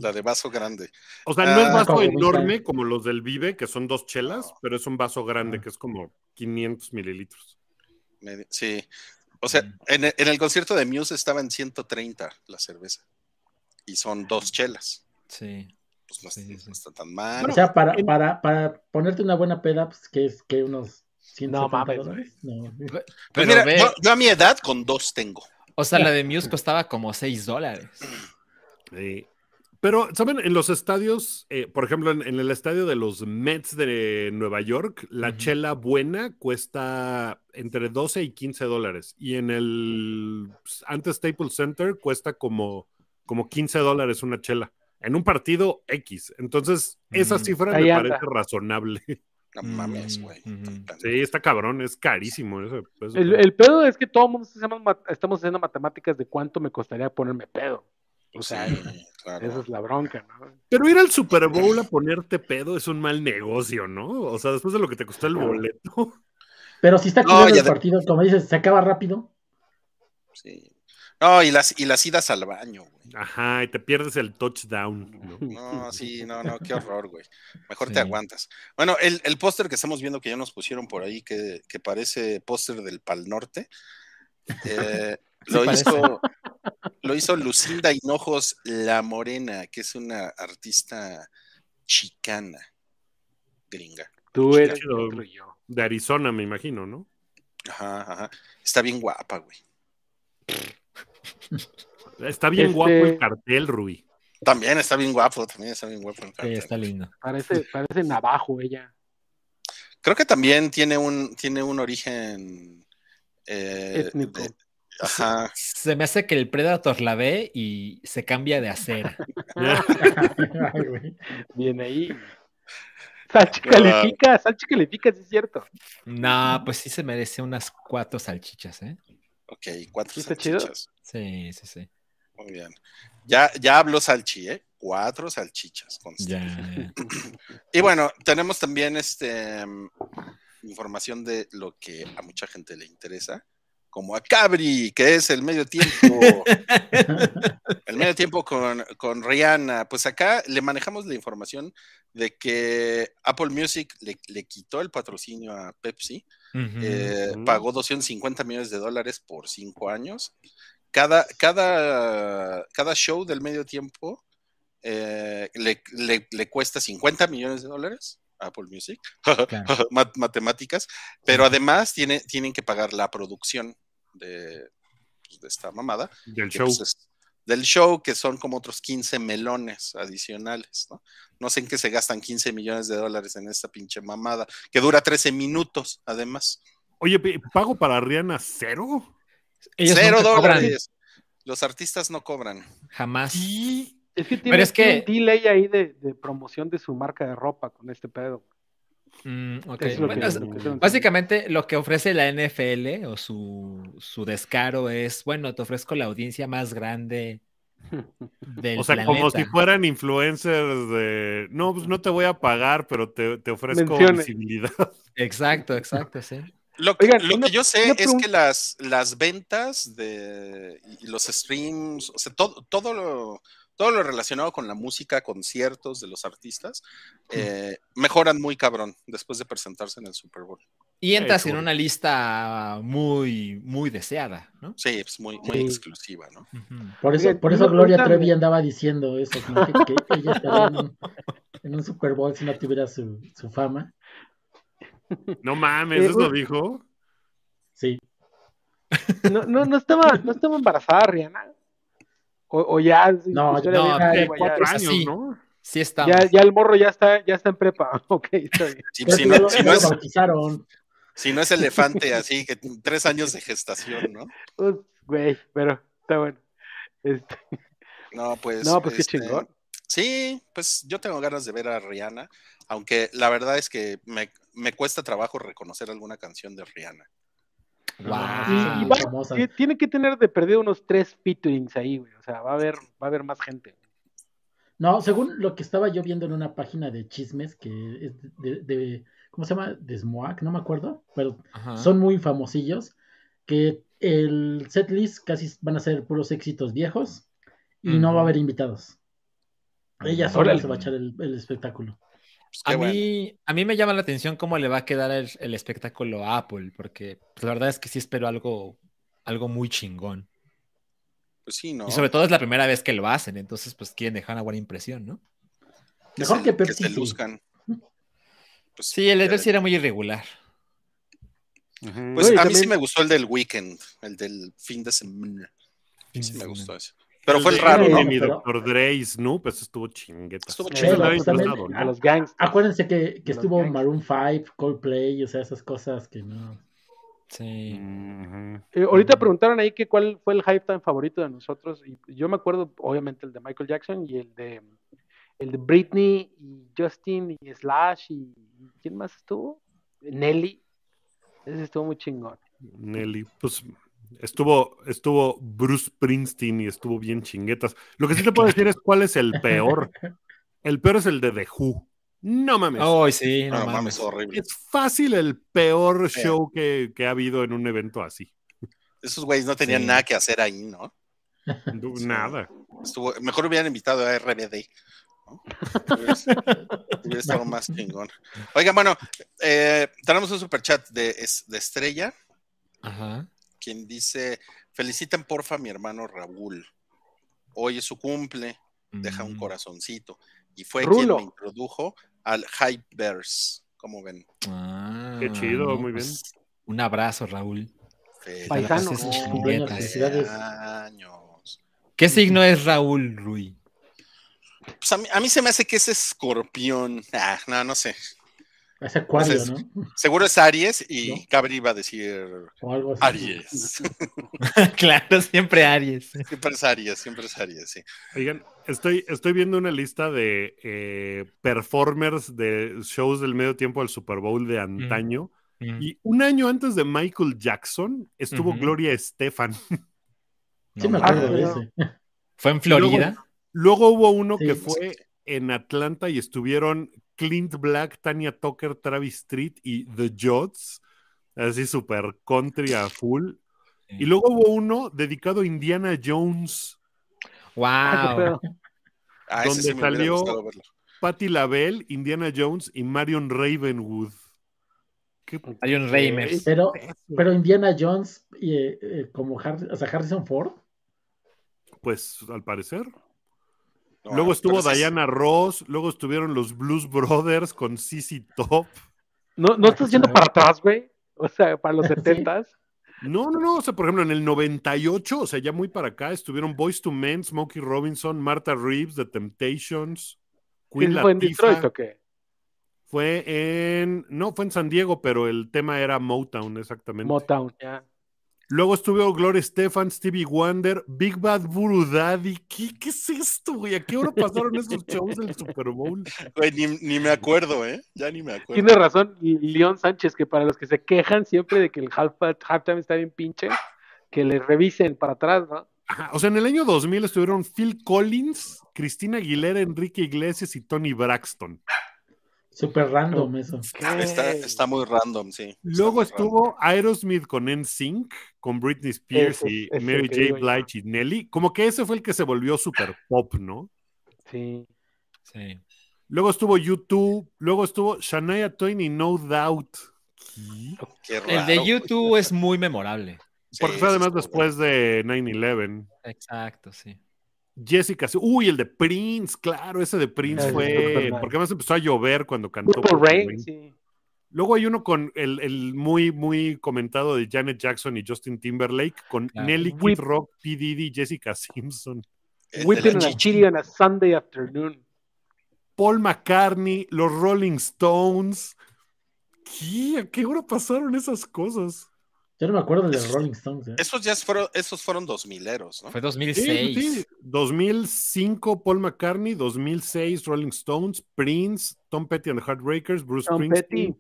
La de vaso grande. O sea, no es Ah, vaso como enorme como los del Vive, que son dos chelas, pero es un vaso grande que es como 500 mililitros. Sí. O sea, en el, en el concierto de Muse estaba en 130 la cerveza. Y son dos chelas. Sí. Pues no, Sí, está- sí. no está tan mal. O sea, para, para, para ponerte una buena peda, pues, que es que unos 170 No mames, dólares? No. Pero mira, ve, yo, yo a mi edad con dos tengo. o sea, la de Muse costaba como 6 dólares. Eh, pero, ¿saben? En los estadios, eh, por ejemplo, en, en el estadio de los Mets de Nueva York, la chela buena cuesta entre 12 y 15 dólares. Y en el antes Staples Center cuesta como, como 15 dólares una chela. En un partido X. Entonces, esa Mm. cifra Ahí me anda. parece razonable. No mames, Mm, güey. Sí, está cabrón, es carísimo. ese- ese- El, el pedo es que todo el mundo estamos haciendo matemáticas de cuánto me costaría ponerme pedo. O sea, Sí, claro. esa es la bronca, ¿no? Pero ir al Super Bowl a ponerte pedo es un mal negocio, ¿no? O sea, después de lo que te costó el boleto. Pero si está No, cuidando ya el de- partido, como dices, se acaba rápido. Sí. No, y las, y las idas al baño, güey. Ajá, y te pierdes el touchdown. ¿no? No, sí, no, no, qué horror, güey. Mejor Sí. te aguantas. Bueno, el, el póster que estamos viendo que ya nos pusieron por ahí, que, que parece póster del Pal Norte, eh, Sí lo, parece. hizo, lo hizo Lucinda Hinojos La Morena, que es una artista chicana, gringa. Tú Qué eres yo. De Arizona, me imagino, ¿no? Ajá, ajá. Está bien guapa, güey. Está bien Este- guapo el cartel, Rui. También está bien guapo, también está bien guapo. el Sí, cartel. está lindo. Parece, parece navajo ella. Creo que también tiene un, tiene un origen eh, Étnico. de- ajá. Se me hace que el Predator la ve y se cambia de acera. Viene ahí. Salchi Ah. califica, Salchi califica, sí es cierto. No, pues sí se merece unas cuatro salchichas, ¿eh? Ok, cuatro ¿Sí chido? salchichas. Sí, sí, sí. Muy bien. Ya, ya habló Salchi, ¿eh? Cuatro salchichas. Ya, ya. Y bueno, tenemos también este mm, información de lo que a mucha gente le interesa, como a Cabri, que es el medio tiempo. el medio tiempo con, con Rihanna. Pues acá le manejamos la información de que Apple Music le, le quitó el patrocinio a Pepsi. Ujú. Eh, Ujú. pagó 250 millones de dólares por cinco años. Cada, cada, cada show del medio tiempo eh, le, le- le cuesta 50 millones de dólares Apple Music, Claro. Mat- matemáticas, pero además tiene, tienen que pagar la producción de, pues, de esta mamada, Del show. pues, es del show, que son como otros 15 melones adicionales, ¿no? No sé en qué se gastan 15 millones de dólares en esta pinche mamada, que dura 13 minutos, además. Oye, ¿pago para Rihanna cero? Ellos Cero cobran, dólares. Los artistas no cobran. jamás. Es que tiene, es tiene que- un delay ahí de, de promoción de su marca de ropa con este pedo. Mm. Es lo que- es- lo básicamente lo que ofrece la NFL o su, su descaro es, bueno, te ofrezco la audiencia más grande del O sea, planeta. como si fueran influencers de. No, pues no te voy a pagar, pero te, te ofrezco Mencione. visibilidad. Exacto, exacto, sí. Lo que, Oigan, lo una- que yo sé es que las, las ventas de, y los streams, o sea, todo, todo, lo, todo lo relacionado con la música, conciertos de los artistas, eh, mejoran muy cabrón después de presentarse en el Super Bowl. Y entras en una lista muy, muy deseada, ¿no? Sí, es muy, muy Sí. exclusiva, ¿no? Por eso, por eso Gloria Trevi andaba diciendo eso, ¿no? que, que ella estaría en un, en un Super Bowl si no tuviera su, su fama. No mames, Eh, ¿eso un- dijo? Sí. No, no, no, estaba, no estaba embarazada Rihanna. O, o ya. No, historia no, de Cuatro ya- años. ¿no? Sí ya, ya el morro ya está, ya está en prepa. Ok, está bien. Sí, Pero si, no, ya lo, si ya no es, bautizaron. si no es elefante, así que tres años de gestación, ¿no? Pues, Güey, pero está bueno. Este, No, pues. no, pues qué este, chingón. Sí, pues yo tengo ganas de ver a Rihanna, aunque la verdad es que me, me cuesta trabajo reconocer alguna canción de Rihanna. Y, y va- tiene que tener de perdido unos tres featurings ahí, güey. O sea, va a haber, va a haber más gente. No, según lo que estaba yo viendo en una página de chismes que es de, de- ¿cómo se llama? De Smoak, no me acuerdo, pero Ajá. son muy famosillos, que el setlist casi van a ser puros éxitos viejos y no va a haber invitados. Ella sola Órale. se va a echar el, el espectáculo. Pues A bueno. mí, a mí me llama la atención cómo le va a quedar el, el espectáculo a Apple, porque pues, la verdad es que sí espero algo, algo muy chingón. Pues sí, ¿no? Y sobre todo es la primera vez que lo hacen, entonces pues quieren dejar una buena impresión, ¿no? Mejor se- que Pepsi, se sí. luzcan. Pues, Sí, el ya Pepsi de- era muy irregular. Pues a mí también- sí me gustó el del weekend, el del fin de semana. Fin Sí de me semana. gustó ese. Pero fue el raro, ¿no? Y Pero- Dr. Dre y Snoop, eso estuvo chingueta. Estuvo. A los gangs. Acuérdense que, que estuvo gangs. Maroon 5, Coldplay, o sea, esas cosas que no. Sí. Eh, ahorita preguntaron ahí que cuál fue el hype time favorito de nosotros. Y yo me acuerdo, obviamente, el de Michael Jackson y el de el de Britney y Justin y Slash y ¿quién más estuvo? Nelly. Ese estuvo muy chingón. Nelly, pues estuvo, estuvo Bruce Springsteen y estuvo bien chinguetas. Lo que sí te puedo decir es cuál es el peor. El peor es el de The Who. No mames. Oh, sí, no, No, mames. mames, horrible. Es fácil el peor Sí. show que, que ha habido en un evento así. Esos güeyes no tenían Sí. nada que hacer ahí, ¿no? No, Sí. Nada. Estuvo, mejor hubieran invitado a RBD. ¿no? Hubiera estado más chingón. Oigan, bueno, eh, tenemos un superchat de, es- de Estrella, Ajá. Quien dice: Feliciten porfa a mi hermano Raúl. Hoy es su cumple, deja un Mm. corazoncito. Y fue Rulo. quien me introdujo al Hypeverse. ¿Cómo ven? Ah, Qué chido, muy bien. pues, Un abrazo, Raúl. Paisano. Felicidades. años. ¿Qué signo es Raúl, Rui? Pues a mí, a mí se me hace que es escorpión. Ah, no, no sé. Es acuario, Entonces, ¿no? Seguro es Aries y ¿No? Cabri iba a decir O algo así. Aries. claro, siempre Aries. siempre es Aries, siempre es Aries, sí. Oigan, estoy, estoy viendo una lista de eh, performers de shows del medio tiempo del Super Bowl de antaño. Mm. Y un año antes de Michael Jackson estuvo. Gloria Estefan. Sí, me acuerdo de ese. ¿Fue en Florida? Luego hubo uno Sí. que fue en Atlanta y estuvieron Clint Black, Tanya Tucker, Travis Street y The Jods. Así súper country a full. Y luego hubo uno dedicado a Indiana Jones, Wow. Ah, Donde sí salió-. Patti LaBelle, Indiana Jones y Marion Ravenwood. ¿Qué Hay un Reimers. Pero, pero Indiana Jones, y, eh, eh, como Har- o sea, Harrison Ford. Pues al parecer. No, luego estuvo Diana Ross, luego estuvieron los Blues Brothers con CC Top. ¿No, ¿No estás yendo para atrás, güey? O sea, para los Sí. setentas. No, no, no, o sea, por ejemplo, en el 98, o sea, ya muy para acá, estuvieron Boys to Men, Smokey Robinson, Martha Reeves, The Temptations, Queen ¿Fue en. Detroit o qué? Fue en, no, fue en San Diego, pero el tema era Motown, exactamente. Motown, ya. Luego estuvo Gloria Estefan, Stevie Wonder, Big Bad Voodoo Daddy. ¿Qué, qué es esto, güey? ¿A qué hora pasaron esos shows del Super Bowl? Güey, ni, ni me acuerdo, ¿eh? Ya ni me acuerdo. Tiene razón León Sánchez, que para los que se quejan siempre de que el half halftime está bien pinche, que le revisen para atrás, ¿no? Ajá, o sea, en el año 2000 estuvieron Phil Collins, Cristina Aguilera, Enrique Iglesias y Tony Braxton. Súper random eso. Está, está muy random, sí. Luego estuvo Aerosmith con NSYNC, con Britney Spears es- y es Mary J. Blige y Nelly. Como que ese fue el que se volvió super pop, ¿no? Sí. Sí. Luego estuvo YouTube, luego estuvo Shania Twain y No Doubt. ¿Qué? raro. El de. YouTube es muy memorable. Porque Sí, fue además después de 9-11. Exacto, sí. Jessica, uy, el de Prince, claro, ese de Prince fue, porque además empezó a llover cuando cantó. Purple Purple Rain, Rain. sí. Luego hay uno con el, el muy, muy comentado de Janet Jackson y Justin Timberlake, con Claro. Nelly Kid Whip. Rock, P. Diddy y Jessica Simpson. Whipping a chili on a Sunday afternoon. Paul McCartney, los Rolling Stones. ¿Qué? ¿A qué hora pasaron esas cosas? Yo no me acuerdo de los Rolling Stones. ¿eh? Esos ya fueron, esos fueron dos mileros, ¿no? Fue Sí, 2006. sí. 2005 Paul McCartney, 2006 Rolling Stones, Prince, Tom Petty and the Heartbreakers, Bruce Tom Springsteen, Petty.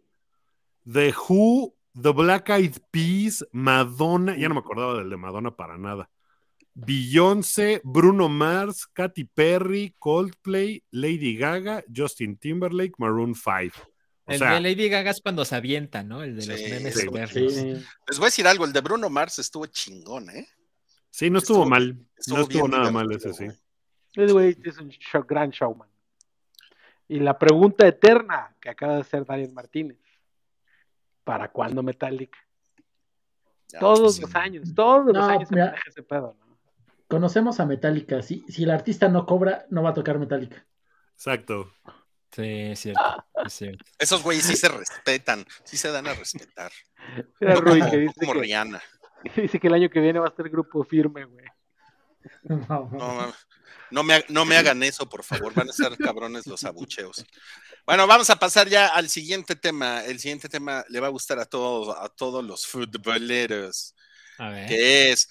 The Who, The Black Eyed Peas, Madonna, ya no me acordaba del de Madonna para nada. Beyoncé, Bruno Mars, Katy Perry, Coldplay, Lady Gaga, Justin Timberlake, Maroon 5. O El sea, de Lady Gaga es cuando se avienta, ¿no? El de los Sí, memes sí, eternos. sí. Les voy a decir algo, el de Bruno Mars estuvo chingón, ¿eh? sí, no estuvo, estuvo- mal. no estuvo nada mal ese, sí. Ese güey es un show- gran showman. Y la pregunta eterna que acaba de hacer Daniel Martínez. ¿Para cuándo Metallica? Ya, Todos sí. los años, todos los No, años se mira. maneja ese pedo, ¿no? Conocemos a Metallica. Si, si el artista no cobra, no va a tocar Metallica. Exacto. Sí, es cierto. Es cierto. Esos güeyes sí se respetan, sí se dan a respetar. Era No Rui como, que dice como que, Rihanna. dice que el año que viene va a estar grupo firme, güey. No, No, no me, no me hagan eso, por favor. Van a ser cabrones los abucheos. Bueno, vamos a pasar ya al siguiente tema. El siguiente tema le va a gustar a todos, a todos los futboleros, A ver. que es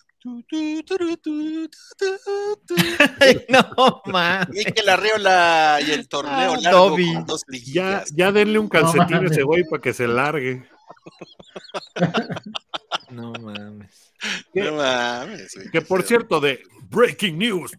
no, mames. Mikel Arriola y el torneo Ah, largo con dos Ya, ya denle un calcetín a mames. ese güey para que se largue. No mames. No mames. Que por cierto, de Breaking News,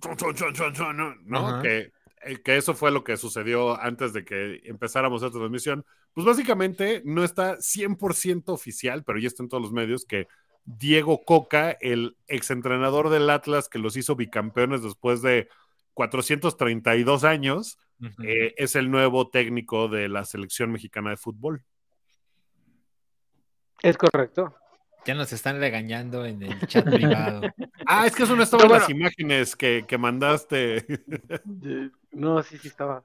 ¿no? ¿no? Que eh, que eso fue lo que sucedió antes de que empezáramos esta transmisión, pues básicamente no está 100% oficial, pero ya está en todos los medios que Diego Coca, el exentrenador del Atlas que los hizo bicampeones después de 432 años, Ujú. eh, es el nuevo técnico de la selección mexicana de fútbol. Es correcto. Ya nos están regañando en el chat privado. Ah, es que eso no estaba en las imágenes que, que mandaste. No, sí, sí estaba.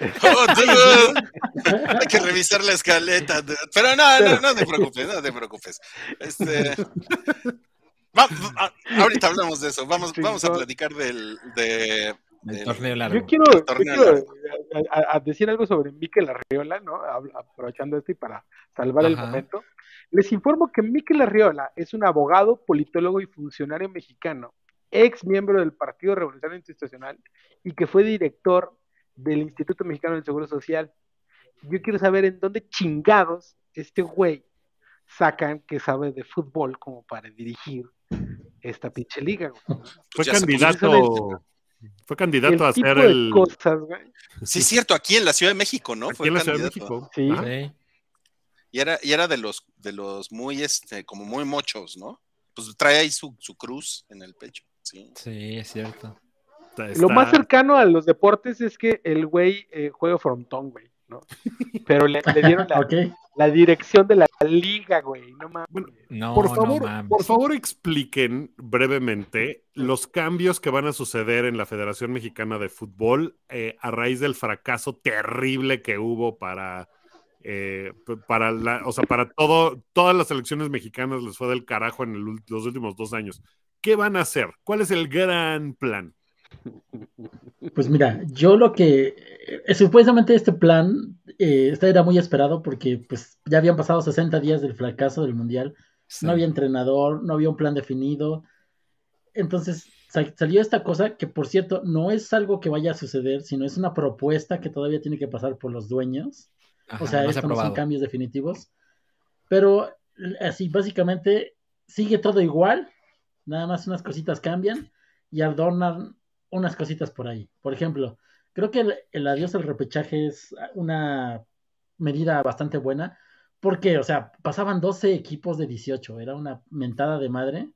Oh. Hay que revisar la escaleta. dude. Pero no, no, no te preocupes, no te preocupes. Este, va- va- ahorita hablamos de eso. Vamos, a platicar del, de, El torneo Yo largo. quiero, yo quiero, largo. a- a- a decir algo sobre Mikel Arriola, Aprovechando esto y para salvar el momento. Les informo que Mikel Arriola es un abogado, politólogo y funcionario mexicano, ex miembro del Partido Revolucionario Institucional y que fue director del Instituto Mexicano del Seguro Social. Yo quiero saber en dónde chingados este güey sacan que sabe de fútbol como para dirigir esta pinche liga. güey. Fue Ya candidato, fue candidato a el de el cosas, güey. Sí, es cierto, aquí en la Ciudad de México, ¿no? aquí Fue en la Ciudad de candidato. México. Sí. Ajá. Sí. Y era, y era de los de los muy este, como muy mochos, ¿no? Pues trae ahí su, su cruz en el pecho. Sí. Sí, es cierto. Está- Lo más cercano a los deportes es que el güey eh, juega frontón, güey, ¿no? Pero le, le dieron la, dirección de la liga, güey, no mames. Bueno, No, por no favor, mames. por favor expliquen brevemente los cambios que van a suceder en la Federación Mexicana de Fútbol eh, a raíz del fracaso terrible que hubo para eh, para la, o sea, para todo, todas las elecciones mexicanas les fue del carajo en el los últimos dos años. ¿Qué van a hacer? ¿Cuál es el gran plan? Pues mira, yo lo que eh, supuestamente este plan eh, este era muy esperado porque pues ya habían pasado 60 días del fracaso del mundial, Sí. no había entrenador, no había un plan definido. Entonces sa- salió esta cosa que por cierto no es algo que vaya a suceder, sino es una propuesta que todavía tiene que pasar por los dueños. Ajá, O sea, no estos no son cambios definitivos. Pero así, básicamente, sigue todo igual. Nada más unas cositas cambian y adornan unas cositas por ahí. Por ejemplo, creo que el, el adiós al repechaje es una medida bastante buena. Porque, o sea, pasaban 12 equipos de 18. Era una mentada de madre.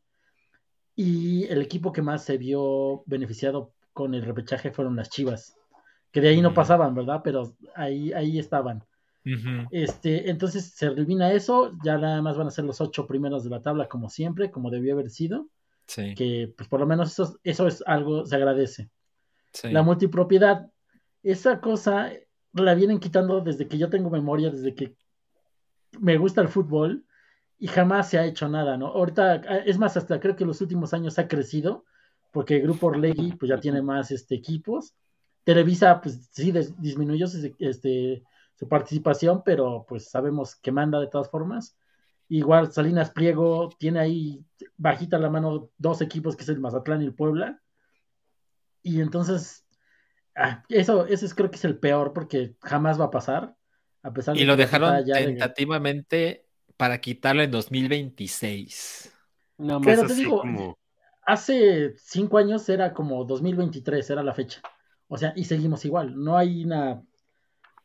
Y el equipo que más se vio beneficiado con el repechaje fueron las Chivas. Que de ahí no pasaban, ¿verdad? Pero ahí, ahí estaban. Este, entonces se elimina eso, ya nada más van a ser los ocho primeros de la tabla como siempre, como debió haber sido, Sí, que pues por lo menos eso, eso es algo, se agradece. sí. La multipropiedad, esa cosa la vienen quitando desde que yo tengo memoria, desde que me gusta el fútbol y jamás se ha hecho nada, ¿no? Ahorita, es más, hasta creo que los últimos años ha crecido, porque el Grupo Orlegui pues ya tiene más este, equipos. Televisa pues sí disminuyó su, este, su participación, pero pues sabemos que manda de todas formas. Igual Salinas Priego tiene ahí bajita la mano dos equipos que es el Mazatlán y el Puebla. Y entonces, ah, eso, ese es, creo que es el peor porque jamás va a pasar. A pesar de Y lo que dejaron de- tentativamente para quitarlo en 2026. No Pero te digo, como- hace cinco años era como 2023, era la fecha. O sea, y seguimos igual. No hay una.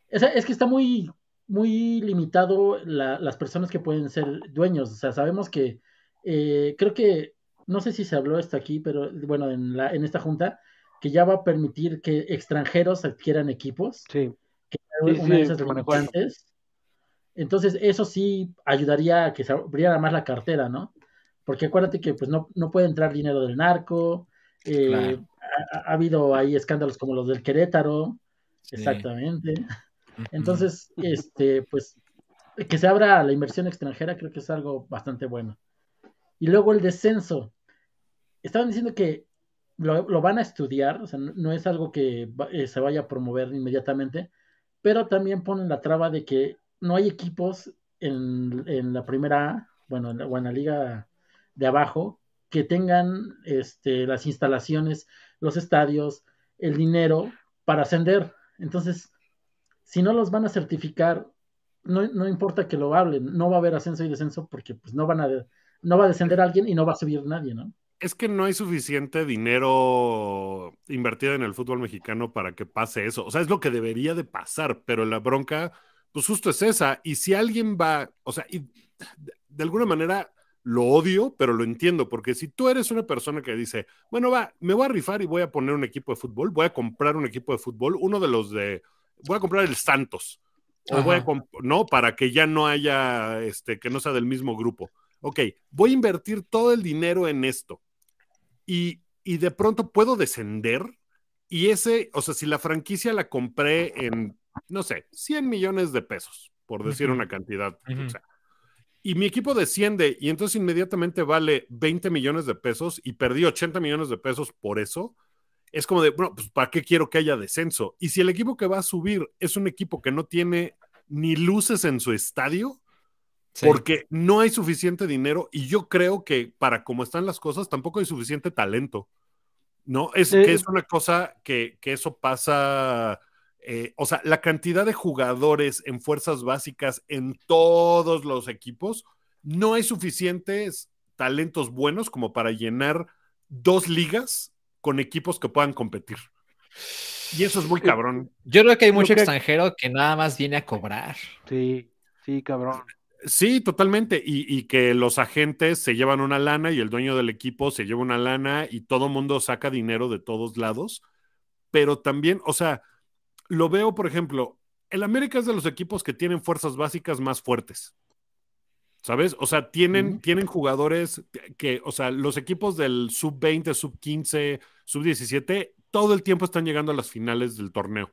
Es, es que está muy, muy limitado la- las personas que pueden ser dueños. O sea, sabemos que. eh, creo que. No sé si se habló esto aquí, pero bueno, en, la, en esta junta, que ya va a permitir que extranjeros adquieran equipos. Sí. una Sí, de sí, esas limitantes. Entonces, eso sí ayudaría a que se abriera más la cartera, ¿no? Porque acuérdate que pues no, no puede entrar dinero del narco, eh, Claro. ha, ha habido ahí escándalos como los del Querétaro, Sí. exactamente. Entonces, este, pues, que se abra la inversión extranjera creo que es algo bastante bueno. Y luego el descenso. Estaban diciendo que lo, van a estudiar, o sea, no, es algo que eh, se vaya a promover inmediatamente, pero también ponen la traba de que no hay equipos en, en la primera A, bueno, en la- o en la liga de abajo, que tengan este, las instalaciones, los estadios, el dinero para ascender. Entonces, si no los van a certificar, no, no importa que lo hablen, no va a haber ascenso y descenso porque pues no van a no va a descender alguien y no va a subir nadie, ¿no? es que no hay suficiente dinero invertido en el fútbol mexicano para que pase eso. O sea, es lo que debería de pasar, pero la bronca, pues justo es esa. Y si alguien va, o sea, y de alguna manera lo odio, pero lo entiendo, porque si tú eres una persona que dice, bueno, va, me voy a rifar y voy a poner un equipo de fútbol, voy a comprar un equipo de fútbol, uno de los de, voy a comprar el Santos, o voy a no, para que ya no haya, este, que no sea del mismo grupo. Ok, voy a invertir todo el dinero en esto. Y, y de pronto puedo descender y ese, o sea, si la franquicia la compré en, no sé, 100 millones de pesos, por decir una cantidad, o Ujú. sea, y mi equipo desciende y entonces inmediatamente vale 20 millones de pesos y perdí 80 millones de pesos por eso, es como de, bueno, pues ¿para qué quiero que haya descenso? Y si el equipo que va a subir es un equipo que no tiene ni luces en su estadio, Sí. porque no hay suficiente dinero y yo creo que para cómo están las cosas tampoco hay suficiente talento. ¿No? Es Eh, que es una cosa que, que eso pasa. eh, o sea, la cantidad de jugadores en fuerzas básicas en todos los equipos, no hay suficientes talentos buenos como para llenar dos ligas con equipos que puedan competir. Y eso es muy cabrón. Yo creo que hay mucho que- extranjero que nada más viene a cobrar. Sí, sí, cabrón. Sí, totalmente. Y, y que los agentes se llevan una lana y el dueño del equipo se lleva una lana y todo mundo saca dinero de todos lados. Pero también, o sea, lo veo, por ejemplo, el América es de los equipos que tienen fuerzas básicas más fuertes. ¿Sabes? O sea, tienen, tienen jugadores que, o sea, los equipos del sub-20, sub-15, sub-17, todo el tiempo están llegando a las finales del torneo.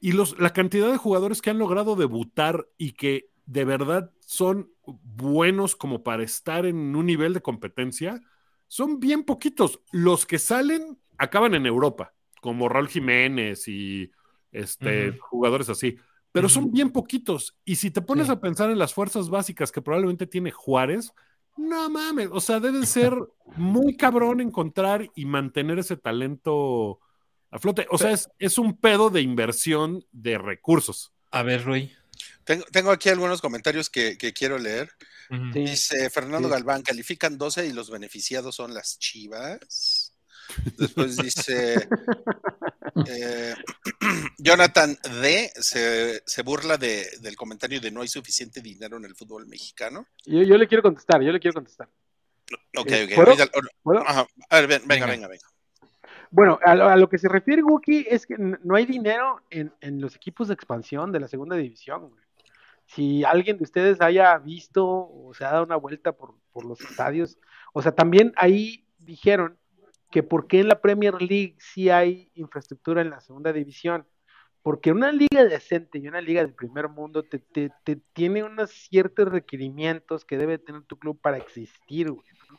Y los, la cantidad de jugadores que han logrado debutar y que de verdad son buenos como para estar en un nivel de competencia, son bien poquitos. Los que salen acaban en Europa, como Raúl Jiménez y este, jugadores así. Pero son bien poquitos. Y si te pones Sí. a pensar en las fuerzas básicas que probablemente tiene Juárez, no mames, o sea, debe ser muy cabrón encontrar y mantener ese talento a flote. O sea, es, es un pedo de inversión de recursos. A ver, Rui. Tengo, tengo aquí algunos comentarios que, que quiero leer. Sí. Dice Fernando Sí. Galván, califican 12 y los beneficiados son las chivas. Después dice eh, Jonathan D. Se, se burla de- del comentario de no hay suficiente dinero en el fútbol mexicano. Yo, yo le quiero contestar, yo le quiero contestar. Ok, Eh, ok. ¿puedo? ahorita- ¿Puedo? ajá. A ver, ven, venga, Venga. venga, venga. Bueno, a lo, a lo que se refiere Wookie es que no hay dinero en, en los equipos de expansión de la segunda división. güey. Si alguien de ustedes haya visto o se ha dado una vuelta por, por los estadios, o sea, también ahí dijeron que por qué en la Premier League sí hay infraestructura en la segunda división. Porque una liga decente y una liga del primer mundo te, te- te tiene unos ciertos requerimientos que debe tener tu club para existir, güey, ¿no?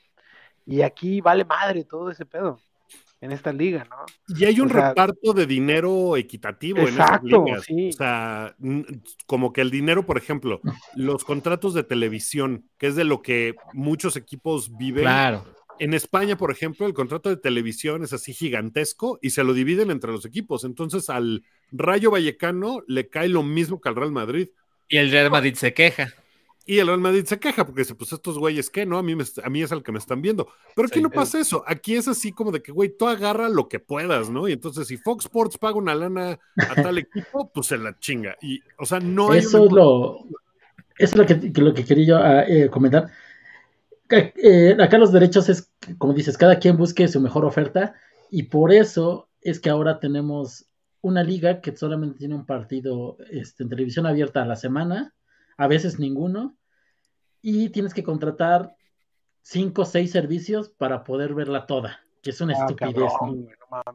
Y aquí vale madre todo ese pedo en esta liga, ¿no? Y hay un O sea, reparto de dinero equitativo en Exacto, esas ligas. sí. O sea, como que el dinero, por ejemplo, los contratos de televisión, que es de lo que muchos equipos viven. Claro. En España, por ejemplo, el contrato de televisión es así gigantesco y se lo dividen entre los equipos. Entonces al Rayo Vallecano le cae lo mismo que al Real Madrid. Y el Real Madrid se queja. Y el Real Madrid se queja porque dice, pues estos güeyes, ¿qué? No, a mí, me, a mí es al que me están viendo. Pero aquí Sí. no pasa eso. Aquí es así como de que, güey, tú agarra lo que puedas, ¿no? Y entonces si Fox Sports paga una lana a tal equipo, pues se la chinga. Y, o sea, no hay Eso una- es lo, eso es lo que, que lo que quería yo ah, eh, comentar. Eh, acá los derechos es, como dices, cada quien busque su mejor oferta y por eso es que ahora tenemos una liga que solamente tiene un partido este, en televisión abierta a la semana, a veces ninguno, y tienes que contratar cinco o seis servicios para poder verla toda, que es una Ah, estupidez.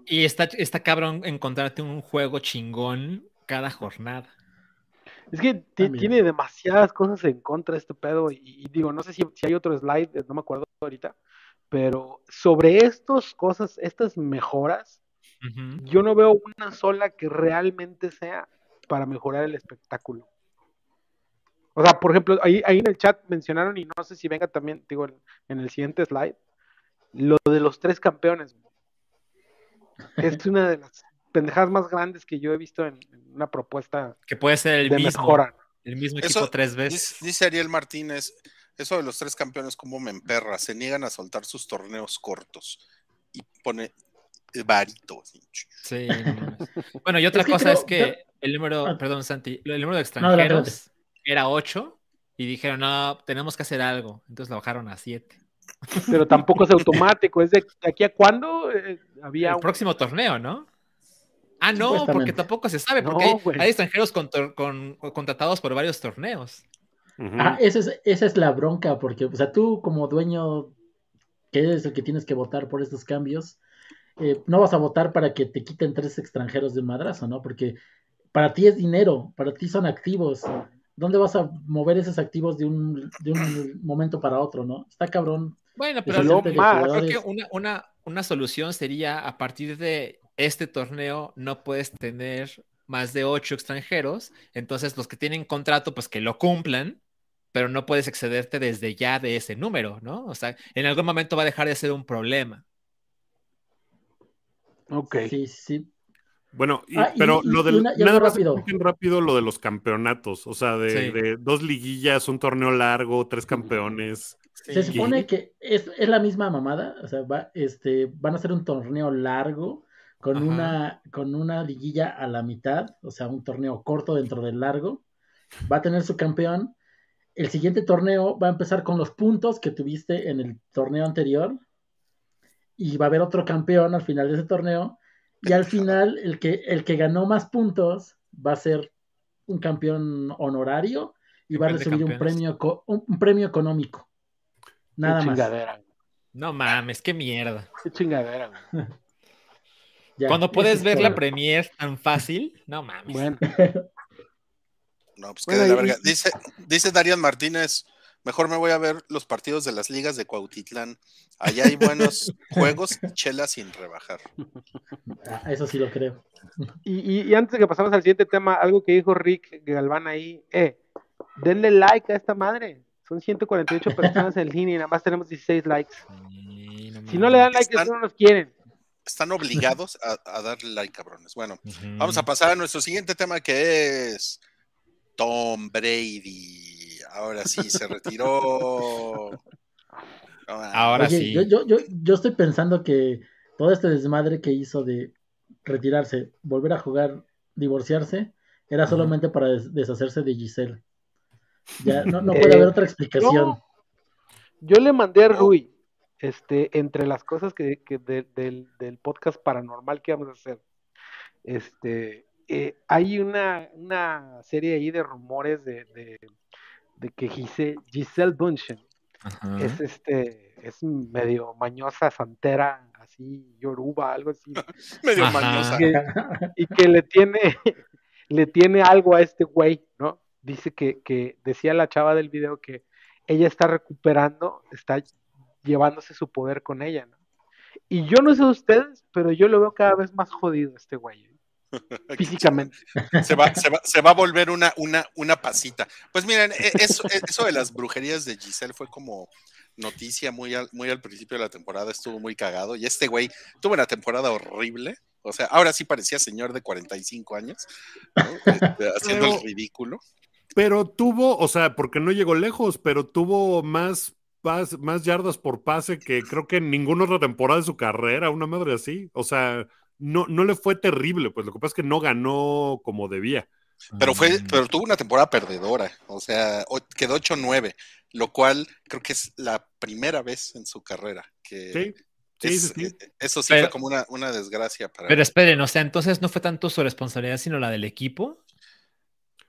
Y está, está cabrón encontrarte un juego chingón cada jornada. Es que También. tiene demasiadas cosas en contra este pedo. Y, y digo, no sé si, si hay otro slide, eh, no me acuerdo ahorita. Pero sobre estas cosas, estas mejoras, yo no veo una sola que realmente sea para mejorar el espectáculo. O sea, por ejemplo, ahí, ahí en el chat mencionaron, y no sé si venga también, digo, en, en el siguiente slide, lo de los tres campeones. Es una de las pendejadas más grandes que yo he visto en, en una propuesta Que puede ser el de mismo. mejora. El mismo Eso equipo tres veces. dice Ariel Martínez, eso de los tres campeones, como me emperra, se niegan a soltar sus torneos cortos y pone eh, varito. Sí. bueno, y otra Es que cosa creo- es que el número, Ah. perdón, Santi, el número de No, extranjeros era 8 y dijeron, no, tenemos que hacer algo. Entonces lo bajaron a 7. Pero tampoco es automático. ¿Es de aquí a cuándo? Eh, había El un- próximo torneo, ¿no? Ah, no, porque tampoco se sabe, porque No, hay- extranjeros con contratados por varios torneos. Ah, esa es, esa es la bronca, porque, o sea, tú como dueño, que eres el que tienes que votar por estos cambios, eh, no vas a votar para que te quiten tres extranjeros de un madrazo, ¿no? Porque para ti es dinero, para ti son activos. ¿Dónde vas a mover esos activos de un, de un momento para otro, no? Está cabrón. Bueno, pero lo más, creo que una, una, una solución sería a partir de este torneo no puedes tener más de ocho extranjeros, entonces los que tienen contrato pues que lo cumplan, pero no puedes excederte desde ya de ese número, ¿no? O sea, en algún momento va a dejar de ser un problema. Ok. Sí, sí. Bueno, y- Ah, y- pero y- lo del una- nada más rápido. lo de los campeonatos, o sea, de, Sí. de dos liguillas, un torneo largo, tres campeones. Se supone que es, es la misma mamada, o sea, va, este, van a hacer un torneo largo con Ajá. una, con una liguilla a la mitad, o sea, un torneo corto dentro del largo. Va a tener su campeón. El siguiente torneo va a empezar con los puntos que tuviste en el torneo anterior. Y va a haber otro campeón al final de ese torneo. Y al final, el que, el que ganó más puntos va a ser un campeón honorario y va a recibir un premio, un, premio económico. Nada Qué más. chingadera. No mames, qué mierda. Qué chingadera. güey. Ya, Cuando puedes es ver la premier tan fácil, no mames. Bueno, No, pues Bueno, qué de la verga. Dice, dice Darian Martínez, mejor me voy a ver los partidos de las ligas de Cuautitlán. Allá hay buenos juegos chela sin rebajar. Ah, eso sí lo creo. y, y- y antes de que pasamos al siguiente tema, algo que dijo Rick Galván ahí, eh, denle like a esta madre. Son 148 personas en línea y nada más tenemos 16 likes. Sí, no Si no le dan like, es que no nos quieren. Están obligados a, a darle like, cabrones. Bueno, vamos a pasar a nuestro siguiente tema que es Tom Brady. Ahora sí, se retiró. Ahora Oye, sí. yo, yo, yo, yo estoy pensando que todo este desmadre que hizo de retirarse, volver a jugar, divorciarse, era solamente para des- deshacerse de Giselle. Ya no, no puede haber otra explicación. No. Yo le mandé a Rui, este, entre las cosas que, que de- del, del podcast paranormal que vamos a hacer, este, eh, hay una, una serie ahí de rumores de, de, de que Gise- Giselle Bunchen Ajá. es este, es medio mañosa, santera, así, yoruba, algo así, medio Ajá. mañosa. que- y que le tiene, le tiene algo a este güey, ¿no? Dice que, que decía la chava del video que ella está recuperando, está llevándose su poder con ella, ¿no? Y yo no sé ustedes, pero yo lo veo cada vez más jodido este güey, ¿eh? físicamente. Se va, se, va, se va a volver una, una, una pasita. Pues miren, e- eso, e- eso de las brujerías de Giselle fue como noticia muy al, muy al principio de la temporada, estuvo muy cagado. Y este güey tuvo una temporada horrible. O sea, ahora sí parecía señor de 45 años, ¿no? Este, haciendo el Pero- ridículo. Pero tuvo, o sea, porque no llegó lejos, pero tuvo más, pas- más yardas por pase que creo que en ninguna otra temporada de su carrera, una madre así. O sea, no, no le fue terrible, pues lo que pasa es que no ganó como debía. Pero fue, Mm. pero tuvo una temporada perdedora, o sea, quedó 8-9, lo cual creo que es la primera vez en su carrera que Sí, sí, es- sí, sí. eh, eso sí Pero- fue como una, una desgracia para Pero esperen, o sea, entonces no fue tanto su responsabilidad, sino la del equipo.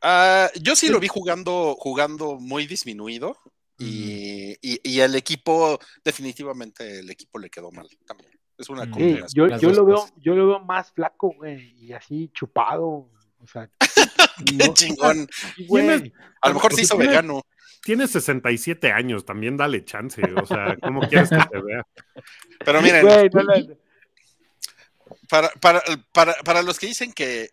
Ah, yo sí lo vi jugando, jugando muy disminuido y, y, y el equipo, definitivamente el equipo le quedó mal también. Es una Sí, yo, yo lo veo, cosas. yo lo veo más flaco, güey, y así chupado, o sea, Qué no- chingón. güey. A lo mejor se hizo tiene- vegano. Tiene 67 años, también dale chance. O sea, ¿cómo quieres que te vea? Pero miren, Güey, no le- para, para, para, para los que dicen que,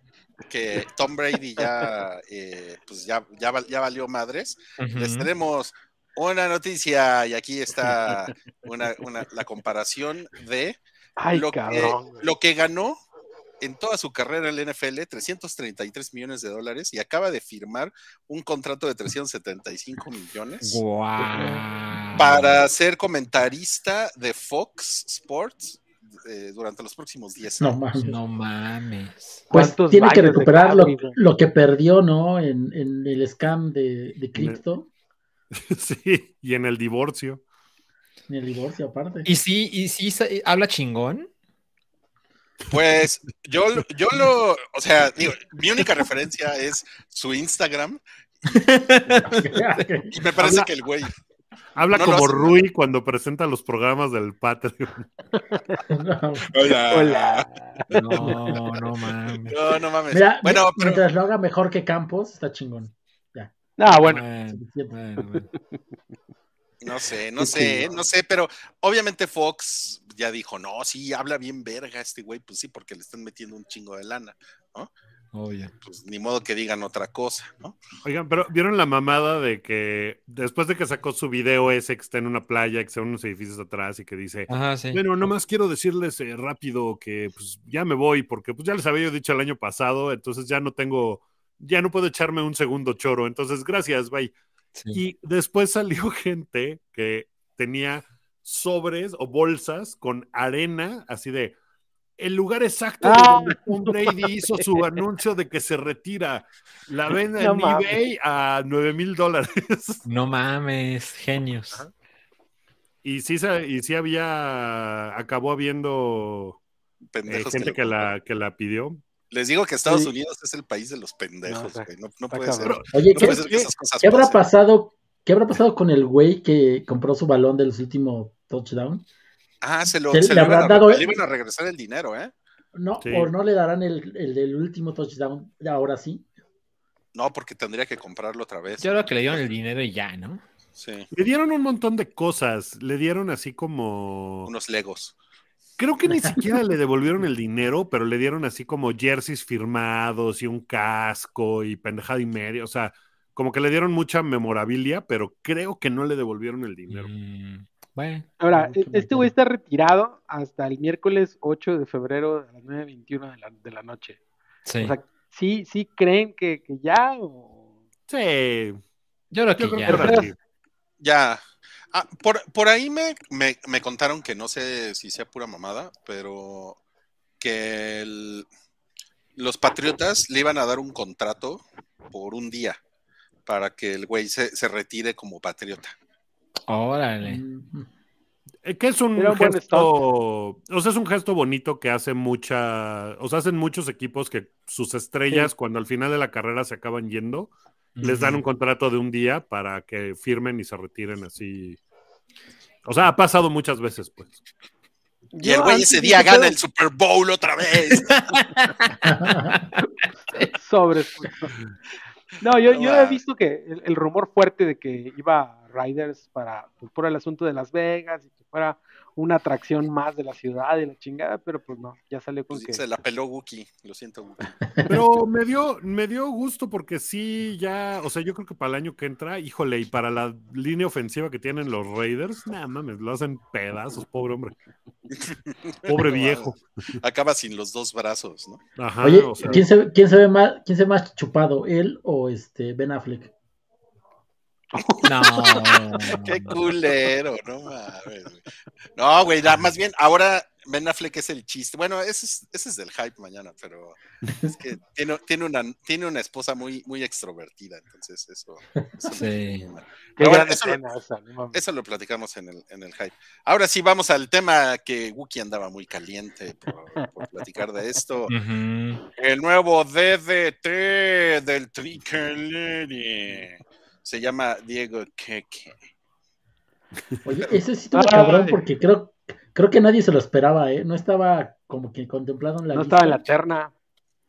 que Tom Brady ya, eh, pues ya, ya, val- ya valió madres, les tenemos una noticia y aquí está una, una, la comparación de Ay, lo, que, cabrón. güey. lo que ganó en toda su carrera en la NFL 333 millones de dólares y acaba de firmar un contrato de 375 millones para ser comentarista de Fox Sports eh, durante los próximos 10 No años. mames. No mames. Pues ¿Cuántos tiene que recuperar lo, que perdió, ¿no? En, en el scam de, de cripto, Sí, y en el divorcio. en el divorcio aparte. ¿Y sí, y sí habla chingón? Pues yo, yo lo, o sea, digo, mi única referencia es su Instagram y me parece Habla- que el güey, Habla No como Rui cuando presenta los programas del Patreon. No. hola, No, no mames. no, no mames. Mira, bueno, pero mientras lo haga mejor que Campos, está chingón. Ah, bueno. Bueno, Suficiente. bueno, bueno. no sé, no sé, no sé, pero obviamente Fox ya dijo, no, sí, habla bien verga este güey, pues sí, porque le están metiendo un chingo de lana, Obvio. pues ni modo que digan otra cosa, ¿no? Oigan, pero ¿vieron la mamada de que después de que sacó su video ese que está en una playa, que son unos edificios atrás y que dice, Ajá, sí. bueno, nomás quiero decirles eh, rápido que pues ya me voy porque pues ya les había yo dicho el año pasado, entonces ya no tengo, ya no puedo echarme un segundo choro, entonces gracias, bye. sí. Y después salió gente que tenía sobres o bolsas con arena, así de el lugar exacto Ah. donde Tom Brady hizo su anuncio de que se retira. La venden No en mames. eBay a 9 mil dólares. No mames, genios. Y sí, y sí había, acabó habiendo eh, gente que la, que la pidió. Les digo que Estados Sí. Unidos es el país de los pendejos, güey. No, puede ser. Oye, No ¿qué, puede ser que qué- esas cosas qué habrá pasen. pasado? ¿Qué habrá pasado con el güey que compró su balón del último touchdown? Ah, se lo, Se- se le iban, habrán a, dado- le iban a regresar el dinero, ¿eh? No, Sí. o no le darán el, el del último touchdown ahora sí. No, porque tendría que comprarlo otra vez. Yo creo que le dieron el dinero y ya, ¿no? Sí, Le dieron un montón de cosas. Le dieron así como. unos legos. Creo que ni siquiera le devolvieron el dinero, pero le dieron así como jerseys firmados y un casco y pendejada y media. O sea, como que le dieron mucha memorabilia, pero creo que no le devolvieron el dinero. Mm, bueno, Ahora, qué este güey está retirado hasta el miércoles 8 de febrero a las 9.21 de la, de la noche. sí. O sea, ¿sí, sí creen que, que ya? O... Sí. yo creo que Yo creo ya. que. Ya. Ah, por, por ahí me, me, me contaron que no sé si sea pura mamada, pero que el- los Patriotas le iban a dar un contrato por un día para que el güey se, se retire como patriota. Órale. Mm, Que es un Era un buen gesto, o sea, es un gesto bonito que hace mucha, o sea, hacen muchos equipos que sus estrellas, cuando al final de la carrera se acaban yendo, les dan un contrato de un día para que firmen y se retiren así. O sea, ha pasado muchas veces, pues. Y el güey ese día gana el Super Bowl otra vez. Sobres. No, yo, yo he visto que el, el rumor fuerte de que iba Riders para pues, por el asunto de Las Vegas y que fuera una atracción más de la ciudad y la chingada, pero pues no, ya salió con Pues que se la peló Wookie, lo siento. Wookie. Pero me dio, me dio gusto porque sí, ya, o sea, yo creo que para el año que entra, híjole, y para la línea ofensiva que tienen los Raiders, nada mames, lo hacen pedazos, pobre hombre. Pobre viejo. Acaba sin los dos brazos, ¿no? Ajá, Oye, o sea, ¿quién se, quién se ve más, quién se ve más chupado, él o este Ben Affleck? No. Qué culero, no mames. No, güey, más bien ahora Ben Affleck es el chiste. Bueno, ese es, ese es del hype mañana, pero es que tiene, tiene, una, tiene una esposa muy, muy extrovertida, entonces eso. eso me- Sí. gran eso lo- escena esa, no mames. Eso lo platicamos en el, en el hype. Ahora sí, vamos al tema que Wookie andaba muy caliente por, por platicar de esto. El nuevo DDT del Tricolore se llama Diego Keke. Oye, ese sí estuvo Ay. cabrón porque creo, creo que nadie se lo esperaba, ¿eh? No estaba como que contemplado en la No lista. estaba en la terna.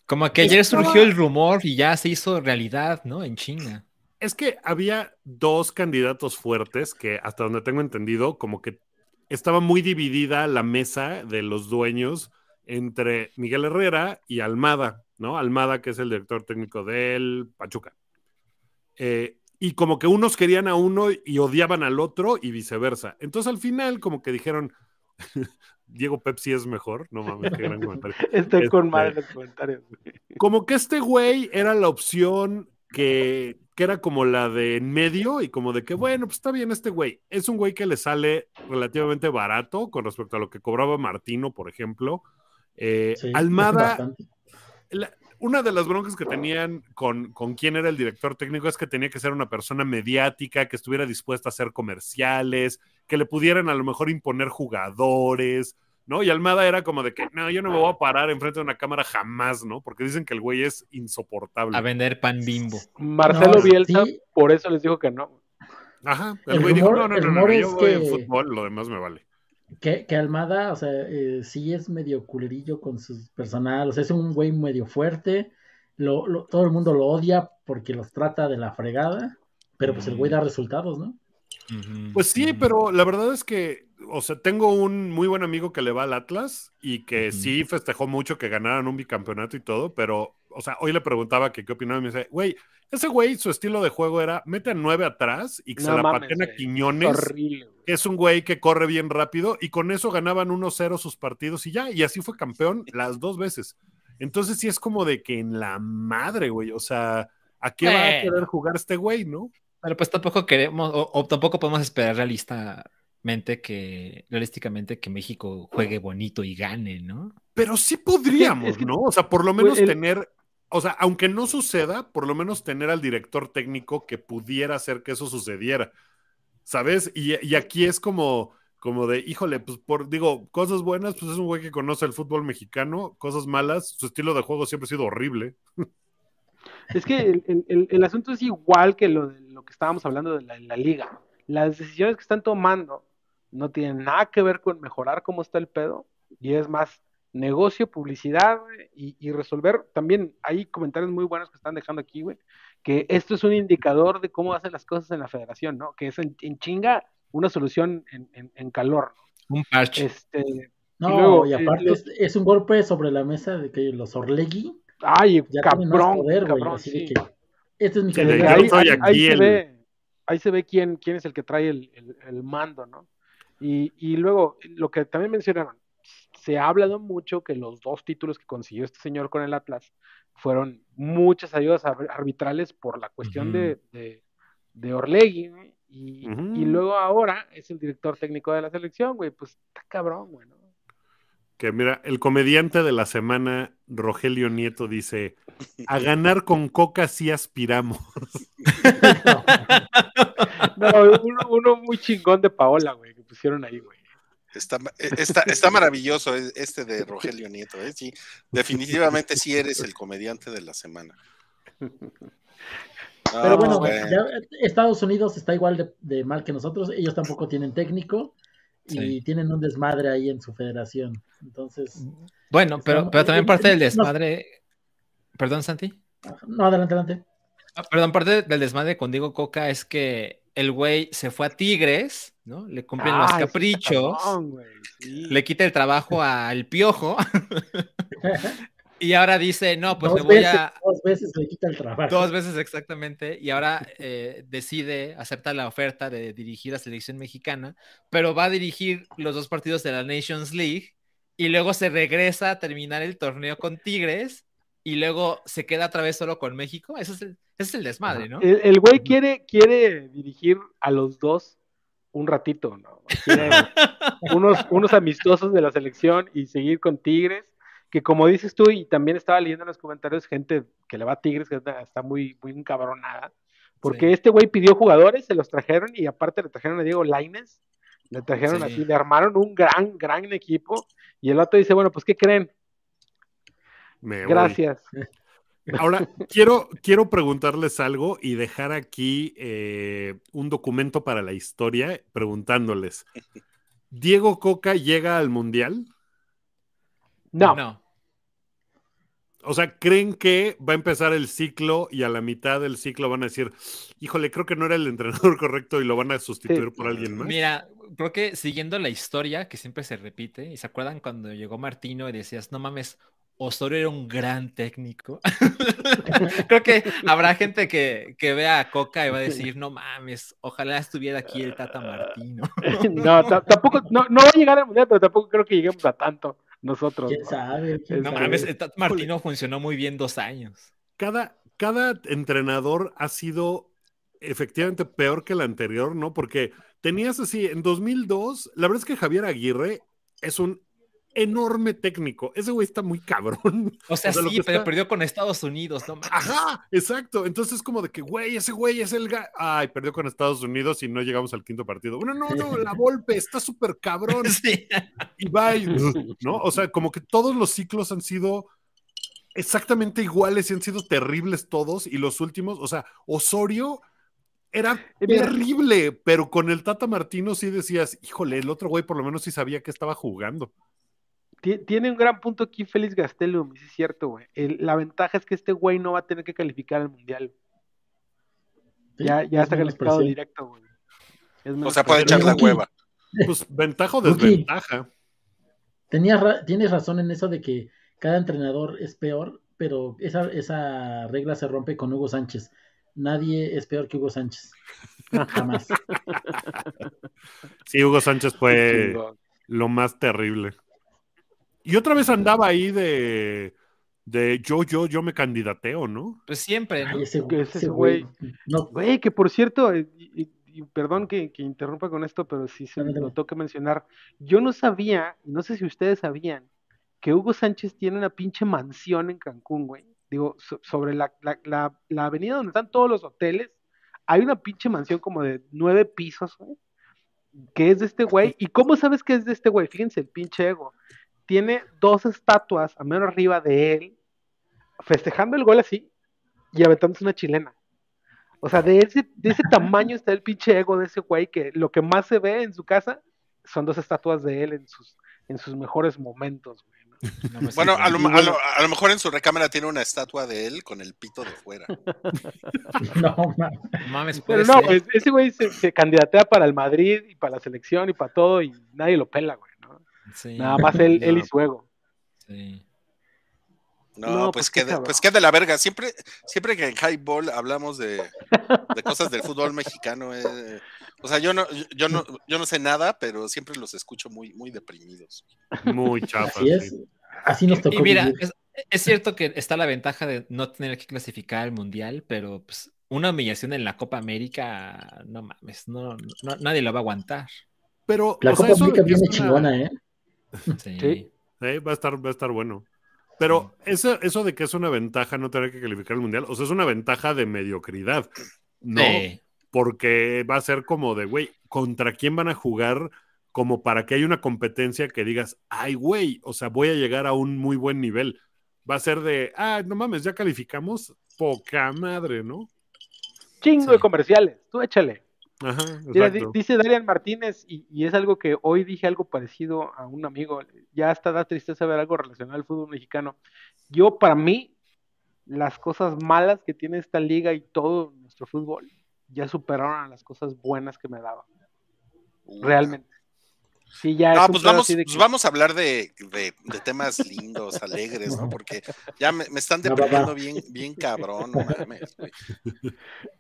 Como que ayer Estaba- surgió el rumor y ya se hizo realidad, ¿no? En China. es que había dos candidatos fuertes que, hasta donde tengo entendido, como que estaba muy dividida la mesa de los dueños entre Miguel Herrera y Almada, ¿no? Almada, que es el director técnico del Pachuca. Eh, y como que unos querían a uno y odiaban al otro y viceversa. Entonces al final como que dijeron, Diego Pepsi es mejor. No mames, qué gran comentario. Estoy con Este- madre en los comentarios. Como que este güey era la opción que, que era como la de en medio y como de que, bueno, pues está bien este güey. Es un güey que le sale relativamente barato con respecto a lo que cobraba Martino, por ejemplo. Eh, Sí, Almada, la- una de las broncas que tenían con, con quién era el director técnico es que tenía que ser una persona mediática, que estuviera dispuesta a hacer comerciales, que le pudieran a lo mejor imponer jugadores, ¿no? Y Almada era como de que, no, yo no me voy a parar enfrente de una cámara jamás, ¿no? Porque dicen que el güey es insoportable. A vender pan bimbo. Marcelo No, Bielsa, sí. por eso les dijo que no. Ajá, el, El güey dijo, no, no, no, no, rumor yo voy en que- fútbol, lo demás me vale. Que, que Almada, o sea, eh, sí es medio culerillo con su personal, o sea, es un güey medio fuerte, lo, lo- todo el mundo lo odia porque los trata de la fregada, pero pues el güey da resultados, ¿no? Pues sí, pero la verdad es que, o sea, tengo un muy buen amigo que le va al Atlas y que sí festejó mucho que ganaran un bicampeonato y todo, pero, o sea, hoy le preguntaba que qué opinaba y me dice, güey, ese güey, su estilo de juego era, mete a nueve atrás y que se la mames, pateen a. Quiñones, Horrible. güey. que es un güey que corre bien rápido y con eso ganaban 1-0 sus partidos y ya, y así fue campeón las dos veces. Entonces sí es como de que en la madre, güey, o sea, ¿a qué va a querer jugar este güey, no? Pero pues tampoco queremos, o, o tampoco podemos esperar realistamente que, realísticamente que México juegue bonito y gane, ¿no? Pero sí podríamos, Es que- ¿no? O sea, por lo menos el- tener, o sea, aunque no suceda, por lo menos tener al director técnico que pudiera hacer que eso sucediera, ¿sabes? Y, aquí es como, como de, híjole, pues por, digo, cosas buenas, pues es un güey que conoce el fútbol mexicano, cosas malas, su estilo de juego siempre ha sido horrible. Es que el asunto es igual que lo, de lo que estábamos hablando de la, la liga. Las decisiones que están tomando no tienen nada que ver con mejorar cómo está el pedo, y es más negocio, publicidad, y, y resolver. También hay comentarios muy buenos que están dejando aquí, güey, que esto es un indicador de cómo hacen las cosas en la federación, ¿no? Que es en, en chinga una solución en, en- en calor, Un parche. Este, No, Y luego, y eh, aparte es, es un golpe sobre la mesa de que los Orlegui ay, ya cabrón, poder, así de que este es mi Sí, ahí, ahí- aquí ahí se el- ve, ahí se ve quién, quién es el que trae el, el- el mando, ¿no? Y, y luego, lo que también mencionaron, se ha hablado mucho que los dos títulos que consiguió este señor con el Atlas fueron muchas ayudas ar- arbitrales por la cuestión de, de, de Orlegui, y, luego ahora es el director técnico de la selección, güey, pues está cabrón, güey, ¿no? Que mira, el comediante de la semana, Rogelio Nieto, dice, a ganar con coca sí aspiramos. No, uno, uno muy chingón de Paola, güey, que pusieron ahí, güey. Está, eh, está, está maravilloso eh, este de Rogelio Nieto, ¿eh? Sí, definitivamente sí eres el comediante de la semana. Pero No, bueno, pues, bueno. ya Estados Unidos está igual de, de mal que nosotros. Ellos tampoco tienen técnico y Sí. tienen un desmadre ahí en su federación. Entonces, Bueno, pero, Estamos- pero también parte del no- desmadre. Perdón, Santi. no, adelante, adelante. Ah, Perdón, parte del desmadre con Diego Coca es que el güey se fue a Tigres, ¿no? Le cumplen los Ah, caprichos, cabrón, güey, sí. le quita el trabajo al piojo y ahora dice, no, pues dos, me voy veces, a... dos veces le quita el trabajo. Dos veces exactamente, y ahora eh, decide, acepta la oferta de dirigir a selección mexicana, pero va a dirigir los dos partidos de la Nations League y luego se regresa a terminar el torneo con Tigres y luego se queda otra vez solo con México. Ese es el, ese es el desmadre, ¿no? El, el güey quiere, quiere dirigir a los dos un ratito, ¿no? Quiere unos, unos amistosos de la selección y seguir con Tigres, que como dices tú, y también estaba leyendo en los comentarios gente que le va a Tigres, que está, está muy, muy encabronada, porque Sí. este güey pidió jugadores, se los trajeron y aparte le trajeron a Diego Laines, le trajeron Sí. así, le armaron un gran, gran equipo y el otro dice, bueno, pues ¿qué creen? Me voy. Gracias. Ahora, quiero, quiero preguntarles algo y dejar aquí eh, un documento para la historia preguntándoles. ¿Diego Coca llega al Mundial? No, No. O sea, ¿creen que va a empezar el ciclo y a la mitad del ciclo van a decir, híjole, creo que no era el entrenador correcto y lo van a sustituir Sí. por alguien más? Mira, creo que siguiendo la historia que siempre se repite, y se acuerdan cuando llegó Martino y decías, no mames, Osorio era un gran técnico. Creo que habrá gente que, que vea a Coca y va a decir, no mames, ojalá estuviera aquí el Tata Martino. No, ta- tampoco, no, no va a llegar al mundial, pero tampoco creo que lleguemos a tanto nosotros. ¿Quién ¿no? sabe? ¿Quién No sabe? mames, el Tata Martino funcionó muy bien dos años. cada, cada entrenador ha sido efectivamente peor que el anterior, ¿no? Porque tenías así, en 2002, la verdad es que Javier Aguirre es un enorme técnico. Ese güey está muy cabrón. O sea, O sea, lo sí, pero está- perdió con Estados Unidos, no. Ajá, exacto. Entonces es como de que, güey, ese güey es el ga- Ay, perdió con Estados Unidos y no llegamos al quinto partido. Bueno, no, no, la Volpe está súper cabrón. Sí. Y va ¿no? O sea, como que todos los ciclos han sido exactamente iguales y han sido terribles todos. Y los últimos, o sea, Osorio era mira- terrible, pero con el Tata Martino sí decías, híjole, el otro güey por lo menos sí sabía que estaba jugando. Ti- Tiene un gran punto aquí Félix Gastelum, sí es cierto, güey. El- La ventaja es que este güey no va a tener que calificar al mundial. Sí, Ya, ya es está calificado presión. directo, güey. Es O sea, puede echar la Rookie. hueva. Pues ventaja o desventaja. Tenías ra- tienes razón en eso de que cada entrenador es peor, pero esa, esa regla se rompe con Hugo Sánchez. Nadie es peor que Hugo Sánchez. Jamás. Sí, Hugo Sánchez fue lo más terrible. Y otra vez andaba ahí de, de yo, yo, yo me candidateo, ¿no? Pues siempre, ¿no? Ay, ese, Que ese ese güey- güey. No, Güey, que por cierto, eh, y, y- y perdón que, que interrumpa con esto, pero sí se me que mencionar. Yo no sabía, y no sé si ustedes sabían, que Hugo Sánchez tiene una pinche mansión en Cancún, güey. Digo, so- sobre la, la, la, la avenida donde están todos los hoteles, hay una pinche mansión como de nueve pisos, güey, que es de este güey. ¿Y cómo sabes que es de este güey? Fíjense, el pinche ego. Tiene dos estatuas a menos arriba de él, festejando el gol así y aventándose una chilena. O sea, de ese, de ese tamaño está el pinche ego de ese güey que lo que más se ve en su casa son dos estatuas de él en sus, en sus mejores momentos, güey. ¿no? No me Bueno, a lo, a, lo, a lo mejor en su recámara tiene una estatua de él con el pito de fuera. no, ma- Mames, Pero no, ser. pues, ese güey se, se candidatea para el Madrid y para la selección y para todo y nadie lo pela, güey. Sí, Nada más él, él y No. su ego. sí. No, No, pues, pues, qué que de, pues que de la verga. Siempre, siempre que en Highball hablamos de, de cosas del fútbol mexicano, eh, o sea, yo no, yo no, yo no sé nada, pero siempre los escucho muy, muy deprimidos. Muy chafa. así es. sí. Así nos tocó Y mira, es, es cierto que está la ventaja de no tener que clasificar al mundial, pero pues una humillación en la Copa América, no mames, no, no- nadie lo va a aguantar. Pero, La sea, Copa América viene una- chingona, ¿eh? Sí. Sí. Eh, va a estar, va a estar bueno. Pero eso, eso de que es una ventaja no tener que calificar el mundial, o sea, es una ventaja de mediocridad, ¿no? Sí. Porque va a ser como de, güey, ¿contra quién van a jugar? Como para que haya una competencia que digas, ay, güey, o sea, voy a llegar a un muy buen nivel. Va a ser de, ah, no mames, ya calificamos, poca madre, ¿no? Chingo Sí. de comerciales, tú échale. Ajá, Mira, dice Darian Martínez, y, y es algo que hoy dije algo parecido a un amigo, ya hasta da tristeza ver algo relacionado al fútbol mexicano. Yo, para mí, las cosas malas que tiene esta liga y todo nuestro fútbol ya superaron a las cosas buenas que me daban, realmente. Sí, ya es No, pues vamos, pues vamos a hablar de, de- de temas lindos, alegres, ¿no? Porque ya me, me están deprimiendo bien, bien cabrón, no mames, güey.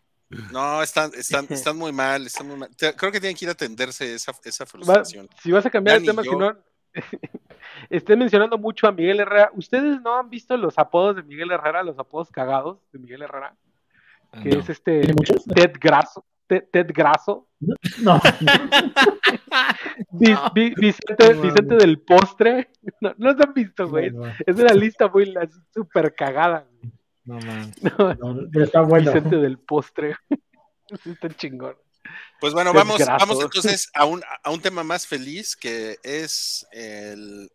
No, están, están, están muy mal, están muy mal. Creo que tienen que ir a atenderse esa, esa Va- frustración. si vas a cambiar el tema, yo. si no, esté mencionando mucho a Miguel Herrera. ¿Ustedes no han visto los apodos de Miguel Herrera, los apodos cagados de Miguel Herrera? Ah, Que no. es este. Ted Graso. Ted, Ted Graso. No. Vi- No. vi- Vicente, No, Vicente mames. del postre. No, no se han visto, güey. No, Es una lista muy súper cagada. güey. No, man. No, no, pero está bueno. Vicente del postre. Está chingón. Pues bueno, vamos, vamos entonces a un, a un tema más feliz que es el,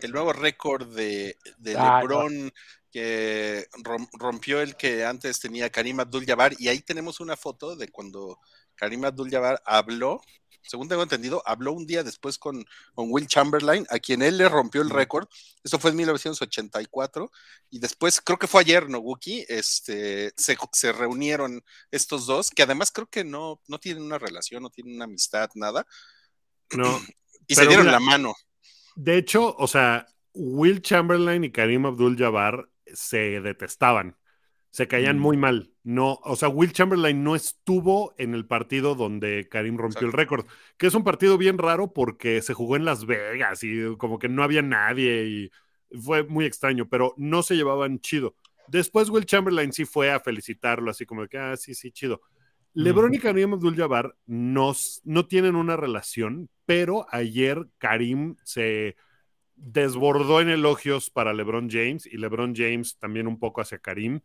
el nuevo récord de, de Ah, LeBron que rom- rompió el que antes tenía Karim Abdul-Jabbar y ahí tenemos una foto de cuando Karim Abdul-Jabbar habló, según tengo entendido, habló un día después con, con Will Chamberlain, a quien él le rompió el récord. Eso fue en 1984 y después, creo que fue ayer, ¿no, Wookie? Este, se, se reunieron estos dos, que además creo que no, no tienen una relación, no tienen una amistad, nada, No. y se dieron mira, la mano. De hecho, o sea, Will Chamberlain y Karim Abdul-Jabbar se detestaban, se caían muy mal. No, o sea, Will Chamberlain no estuvo en el partido donde Karim rompió el récord, que es un partido bien raro porque se jugó en Las Vegas y como que no había nadie y fue muy extraño, pero no se llevaban chido. Después Will Chamberlain sí fue a felicitarlo, así como que, ah, sí, sí, chido. LeBron y Karim Abdul-Jabbar no, no tienen una relación, pero ayer Karim se desbordó en elogios para LeBron James y LeBron James también un poco hacia Karim.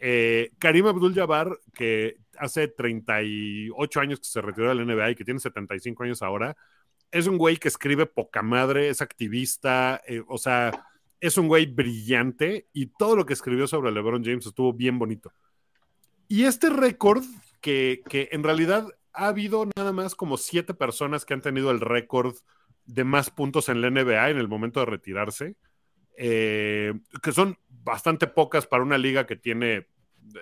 Eh, Karim Abdul-Jabbar, que hace 38 años que se retiró del NBA y que tiene 75 años ahora, es un güey que escribe poca madre, es activista, eh, o sea, es un güey brillante y todo lo que escribió sobre LeBron James estuvo bien bonito. Y este récord, que, que en realidad ha habido nada más como siete personas que han tenido el récord de más puntos en la NBA en el momento de retirarse, eh, que son bastante pocas para una liga que tiene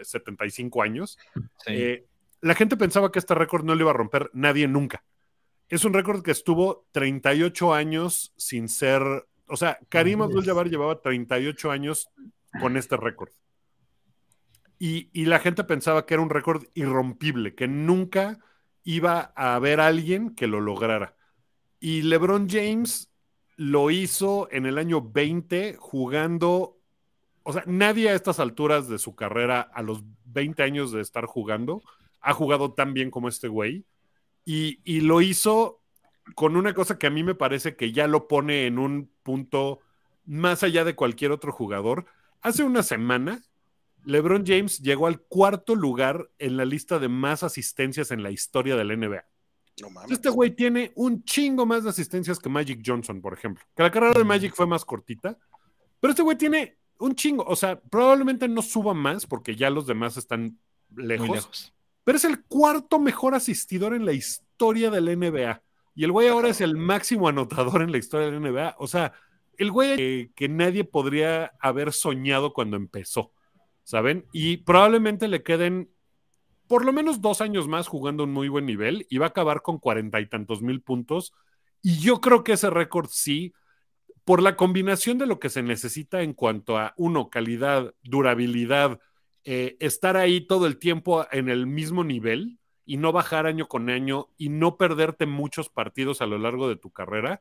75 años. Sí. Eh, la gente pensaba que este récord no lo iba a romper nadie nunca. Es un récord que estuvo 38 años sin ser. O sea, Karim. Abdul-Jabbar llevaba 38 años con este récord. Y, y la gente pensaba que era un récord irrompible, que nunca iba a haber alguien que lo lograra. Y LeBron James lo hizo en el año 20 jugando. O sea, nadie a estas alturas de su carrera, a los 20 años de estar jugando, ha jugado tan bien como este güey. Y, y lo hizo con una cosa que a mí me parece que ya lo pone en un punto más allá de cualquier otro jugador. Hace una semana, LeBron James llegó al cuarto lugar en la lista de más asistencias en la historia del NBA. No mames. Este güey tiene un chingo más de asistencias que Magic Johnson, por ejemplo. Que la carrera de Magic fue más cortita, pero este güey tiene un chingo. O sea, probablemente no suba más porque ya los demás están lejos, Muy lejos. pero es el cuarto mejor asistidor en la historia del NBA. Y el güey ahora es el máximo anotador en la historia del NBA. O sea, el güey que, que nadie podría haber soñado cuando empezó, ¿saben? Y probablemente le queden por lo menos dos años más jugando un muy buen nivel y va a acabar con cuarenta y tantos mil puntos. Y yo creo que ese récord sí, por la combinación de lo que se necesita en cuanto a, uno, calidad, durabilidad, eh, estar ahí todo el tiempo en el mismo nivel y no bajar año con año y no perderte muchos partidos a lo largo de tu carrera,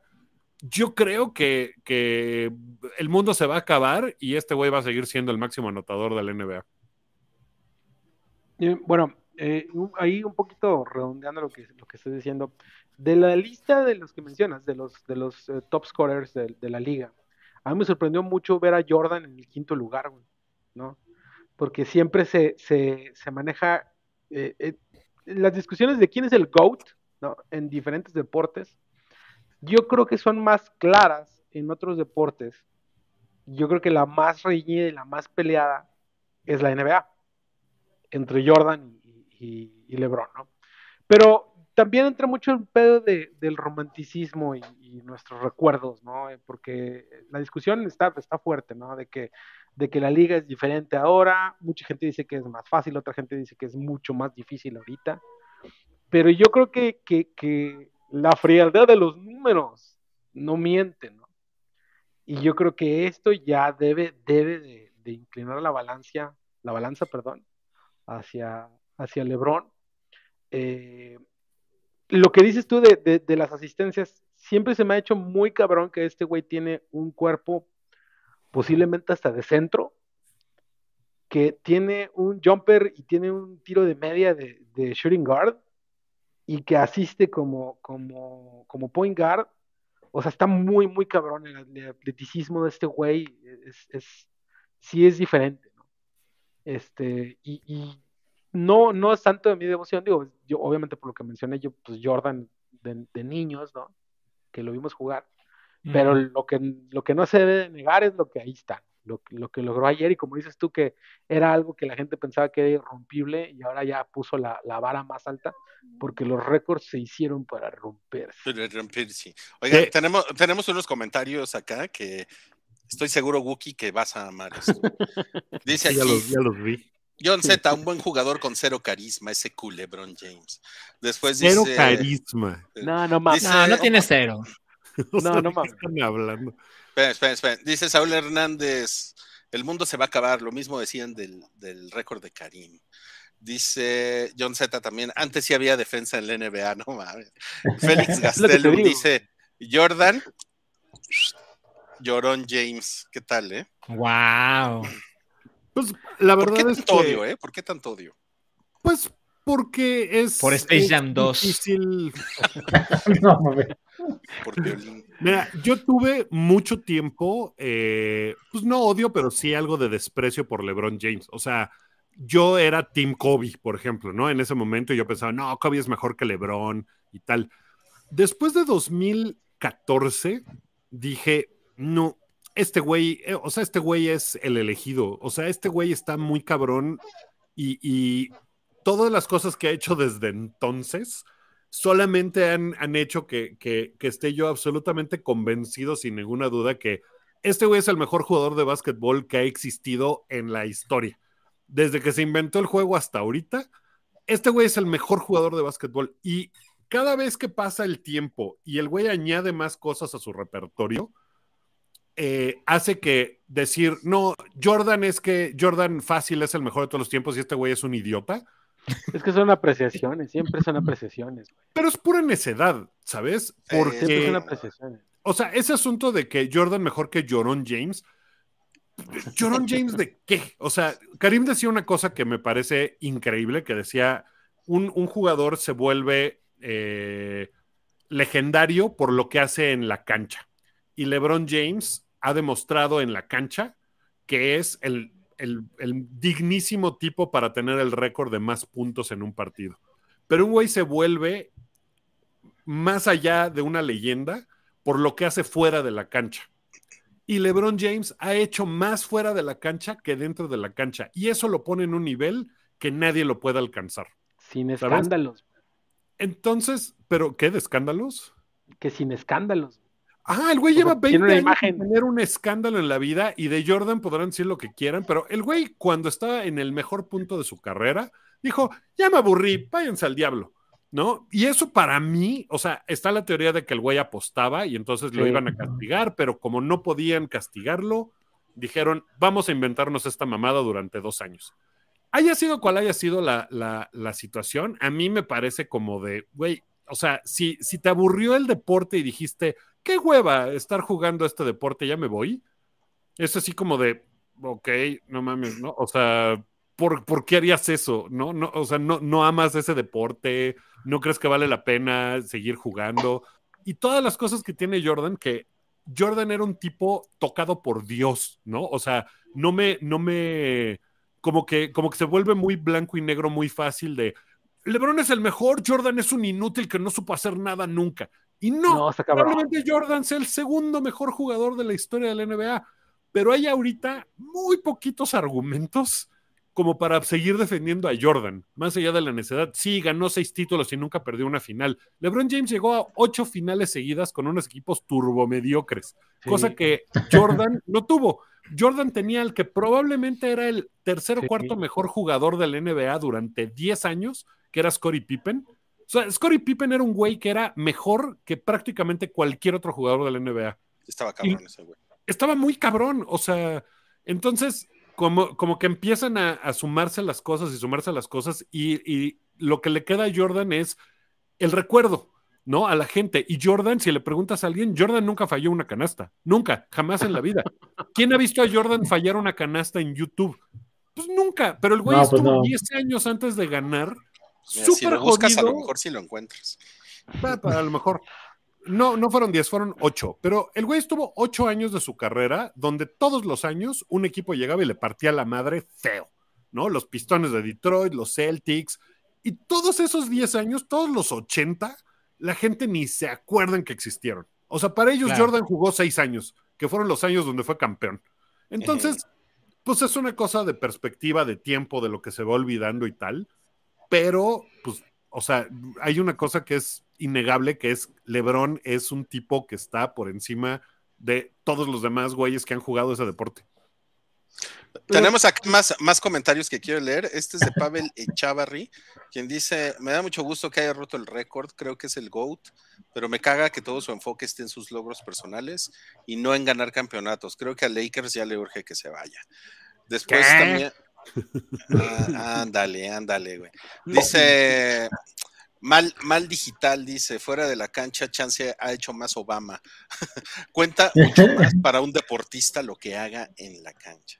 yo creo que, que el mundo se va a acabar y este güey va a seguir siendo el máximo anotador del NBA. Eh, Bueno, eh, ahí un poquito redondeando lo que, lo que estoy diciendo, de la lista de los que mencionas, de los, de los eh, top scorers de, la liga, a mí me sorprendió mucho ver a Jordan en el quinto lugar, güey, ¿no? Porque siempre se, se, se maneja eh, eh, las discusiones de quién es el GOAT, ¿no? En diferentes deportes, yo creo que son más claras en otros deportes. Yo creo que la más reñida y la más peleada es la NBA entre Jordan y, y- y LeBron, ¿no? Pero también entra mucho el pedo de- del romanticismo y, nuestros recuerdos, ¿no? Eh, Porque la discusión está, está fuerte, ¿no? De que, de que la liga es diferente ahora, mucha gente dice que es más fácil, otra gente dice que es mucho más difícil ahorita, pero yo creo que, que- la frialdad de los números no miente, ¿no? Y yo creo que esto ya debe, debe de, de inclinar la balanza, la balanza, perdón, hacia, hacia LeBron. Eh, lo que dices tú de, de- las asistencias, siempre se me ha hecho muy cabrón que este güey tiene un cuerpo posiblemente hasta de centro, que tiene un jumper y tiene un tiro de media de, shooting guard y que asiste como, como, como point guard. O sea, está muy, muy cabrón el, el atleticismo de este güey. Es, es, sí es diferente, ¿no? Este, y no, no es tanto de mi devoción, digo, yo obviamente por lo que mencioné yo, pues Jordan de, de niños, ¿no? Que lo vimos jugar, pero lo que, lo que no se debe de negar es lo que ahí está, lo, que- lo que logró ayer y como dices tú que era algo que la gente pensaba que era irrompible y ahora ya puso la, la vara más alta porque los récords se hicieron para romperse. Pero romper, sí. Oiga, Eh. tenemos, tenemos unos comentarios acá que estoy seguro, Wookie, que vas a amar esto. Dice ya, aquí, los, ya los vi. John Z, un buen jugador con cero carisma, ese cool LeBron James. Después Cero dice, carisma. No, no mames. No, no tiene cero. No, no ¿de qué mames. están hablando? Espera, espera, espera. Dice Saúl Hernández, el mundo se va a acabar, lo mismo decían del, del récord de Karim. Dice John Z también, antes sí había defensa en la NBA, no mames. Félix Gastelum dice, Jordan, llorón James, ¿qué tal, eh? Wow. Pues la ¿Por qué verdad es tanto que, odio, eh? ¿Por qué tanto odio? pues porque es Por Space Jam 2. difícil. No. Mira, yo tuve mucho tiempo, eh, pues no odio, pero sí algo de desprecio por LeBron James. O sea, yo era Team Kobe, por ejemplo, ¿no? En ese momento yo pensaba, no, Kobe es mejor que LeBron y tal. Después de 2014, dije, no, este güey, eh, o sea, este güey es el elegido. O sea, este güey está muy cabrón y, todas las cosas que ha hecho desde entonces solamente han, han hecho que, que- que esté yo absolutamente convencido, sin ninguna duda, que este güey es el mejor jugador de básquetbol que ha existido en la historia. Desde que se inventó el juego hasta ahorita, este güey es el mejor jugador de básquetbol. Y cada vez que pasa el tiempo y el güey añade más cosas a su repertorio, eh, hace que decir, no, Jordan es que Jordan fácil es el mejor de todos los tiempos y este güey es un idiota. Es que son apreciaciones, siempre son apreciaciones. güey. Pero es pura necedad, ¿sabes? Porque, Siempre son apreciaciones. o sea, ese asunto de que Jordan mejor que Joron James, ¿Joron James de qué? O sea, Karim decía una cosa que me parece increíble, que decía, un, un jugador se vuelve eh, legendario por lo que hace en la cancha. Y LeBron James ha demostrado en la cancha que es el, el- el dignísimo tipo para tener el récord de más puntos en un partido. Pero un güey se vuelve más allá de una leyenda por lo que hace fuera de la cancha. Y LeBron James ha hecho más fuera de la cancha que dentro de la cancha. Y eso lo pone en un nivel que nadie lo puede alcanzar. Sin ¿Sabes? escándalos. Entonces, ¿pero qué de escándalos? Que sin escándalos. Ah, el güey lleva 20 tiene una años imagen. tener un escándalo en la vida y de Jordan podrán decir lo que quieran, pero el güey cuando estaba en el mejor punto de su carrera dijo, ya me aburrí, váyanse al diablo, ¿no? Y eso para mí, o sea, está la teoría de que el güey apostaba y entonces lo iban a castigar, pero como no podían castigarlo, dijeron, vamos a inventarnos esta mamada durante dos años. Haya sido cual haya sido la, la- la situación, a mí me parece como de, güey, o sea, si, si te aburrió el deporte y dijiste, qué hueva estar jugando este deporte, ya me voy. Es así como de, ok, no mames, ¿no? O sea, ¿por, por qué harías eso? ¿No? no o sea, no, no amas ese deporte, no crees que vale la pena seguir jugando. Y todas las cosas que tiene Jordan, que Jordan era un tipo tocado por Dios, ¿no? O sea, no me, no me, como que, como que se vuelve muy blanco y negro muy fácil de, LeBron es el mejor, Jordan es un inútil que no supo hacer nada nunca. Y no, No, probablemente Jordan sea el segundo mejor jugador de la historia de la NBA, pero hay ahorita muy poquitos argumentos como para seguir defendiendo a Jordan, más allá de la necedad. Sí, ganó seis títulos y nunca perdió una final. LeBron James llegó a ocho finales seguidas con unos equipos turbomediocres, Sí. cosa que Jordan no tuvo. Jordan tenía el que probablemente era el tercer o Sí. cuarto mejor jugador de la NBA durante 10 años, que era Scottie Pippen. O sea, Scottie Pippen era un güey que era mejor que prácticamente cualquier otro jugador de la NBA. Estaba cabrón ese güey. Estaba muy cabrón, o sea, entonces como, como que empiezan a, a sumarse las cosas y sumarse las cosas y, y lo que le queda a Jordan es el recuerdo, ¿no? A la gente. Y Jordan, si le preguntas a alguien, Jordan nunca falló una canasta, nunca, jamás en la vida. ¿Quién ha visto a Jordan fallar una canasta en YouTube? Pues nunca, pero el güey No, pues estuvo no. 10 años antes de ganar. Mira, si Súper lo buscas, a lo mejor sí lo encuentras. A lo mejor. No, no fueron 10, fueron 8. Pero el güey estuvo 8 años de su carrera donde todos los años un equipo llegaba y le partía la madre feo, ¿no? Los Pistones de Detroit, los Celtics. Y todos esos 10 años, todos los 80, la gente ni se acuerdan que existieron. O sea, para ellos Claro. Jordan jugó 6 años, que fueron los años donde fue campeón. Entonces, pues es una cosa de perspectiva, de tiempo, de lo que se va olvidando y tal. Pero, pues, o sea, hay una cosa que es innegable, que es LeBron es un tipo que está por encima de todos los demás güeyes que han jugado ese deporte. Tenemos acá más, más comentarios que quiero leer. Este es de Pavel Echavarri, quien dice: Me da mucho gusto que haya roto el récord, creo que es el GOAT, pero me caga que todo su enfoque esté en sus logros personales y no en ganar campeonatos. Creo que a Lakers ya le urge que se vaya. Después ¿Qué? también. Ah, ándale, ándale, güey. Dice. Mal, mal digital, dice, fuera de la cancha, Chance ha hecho más Obama. Cuenta mucho más para un deportista lo que haga en la cancha.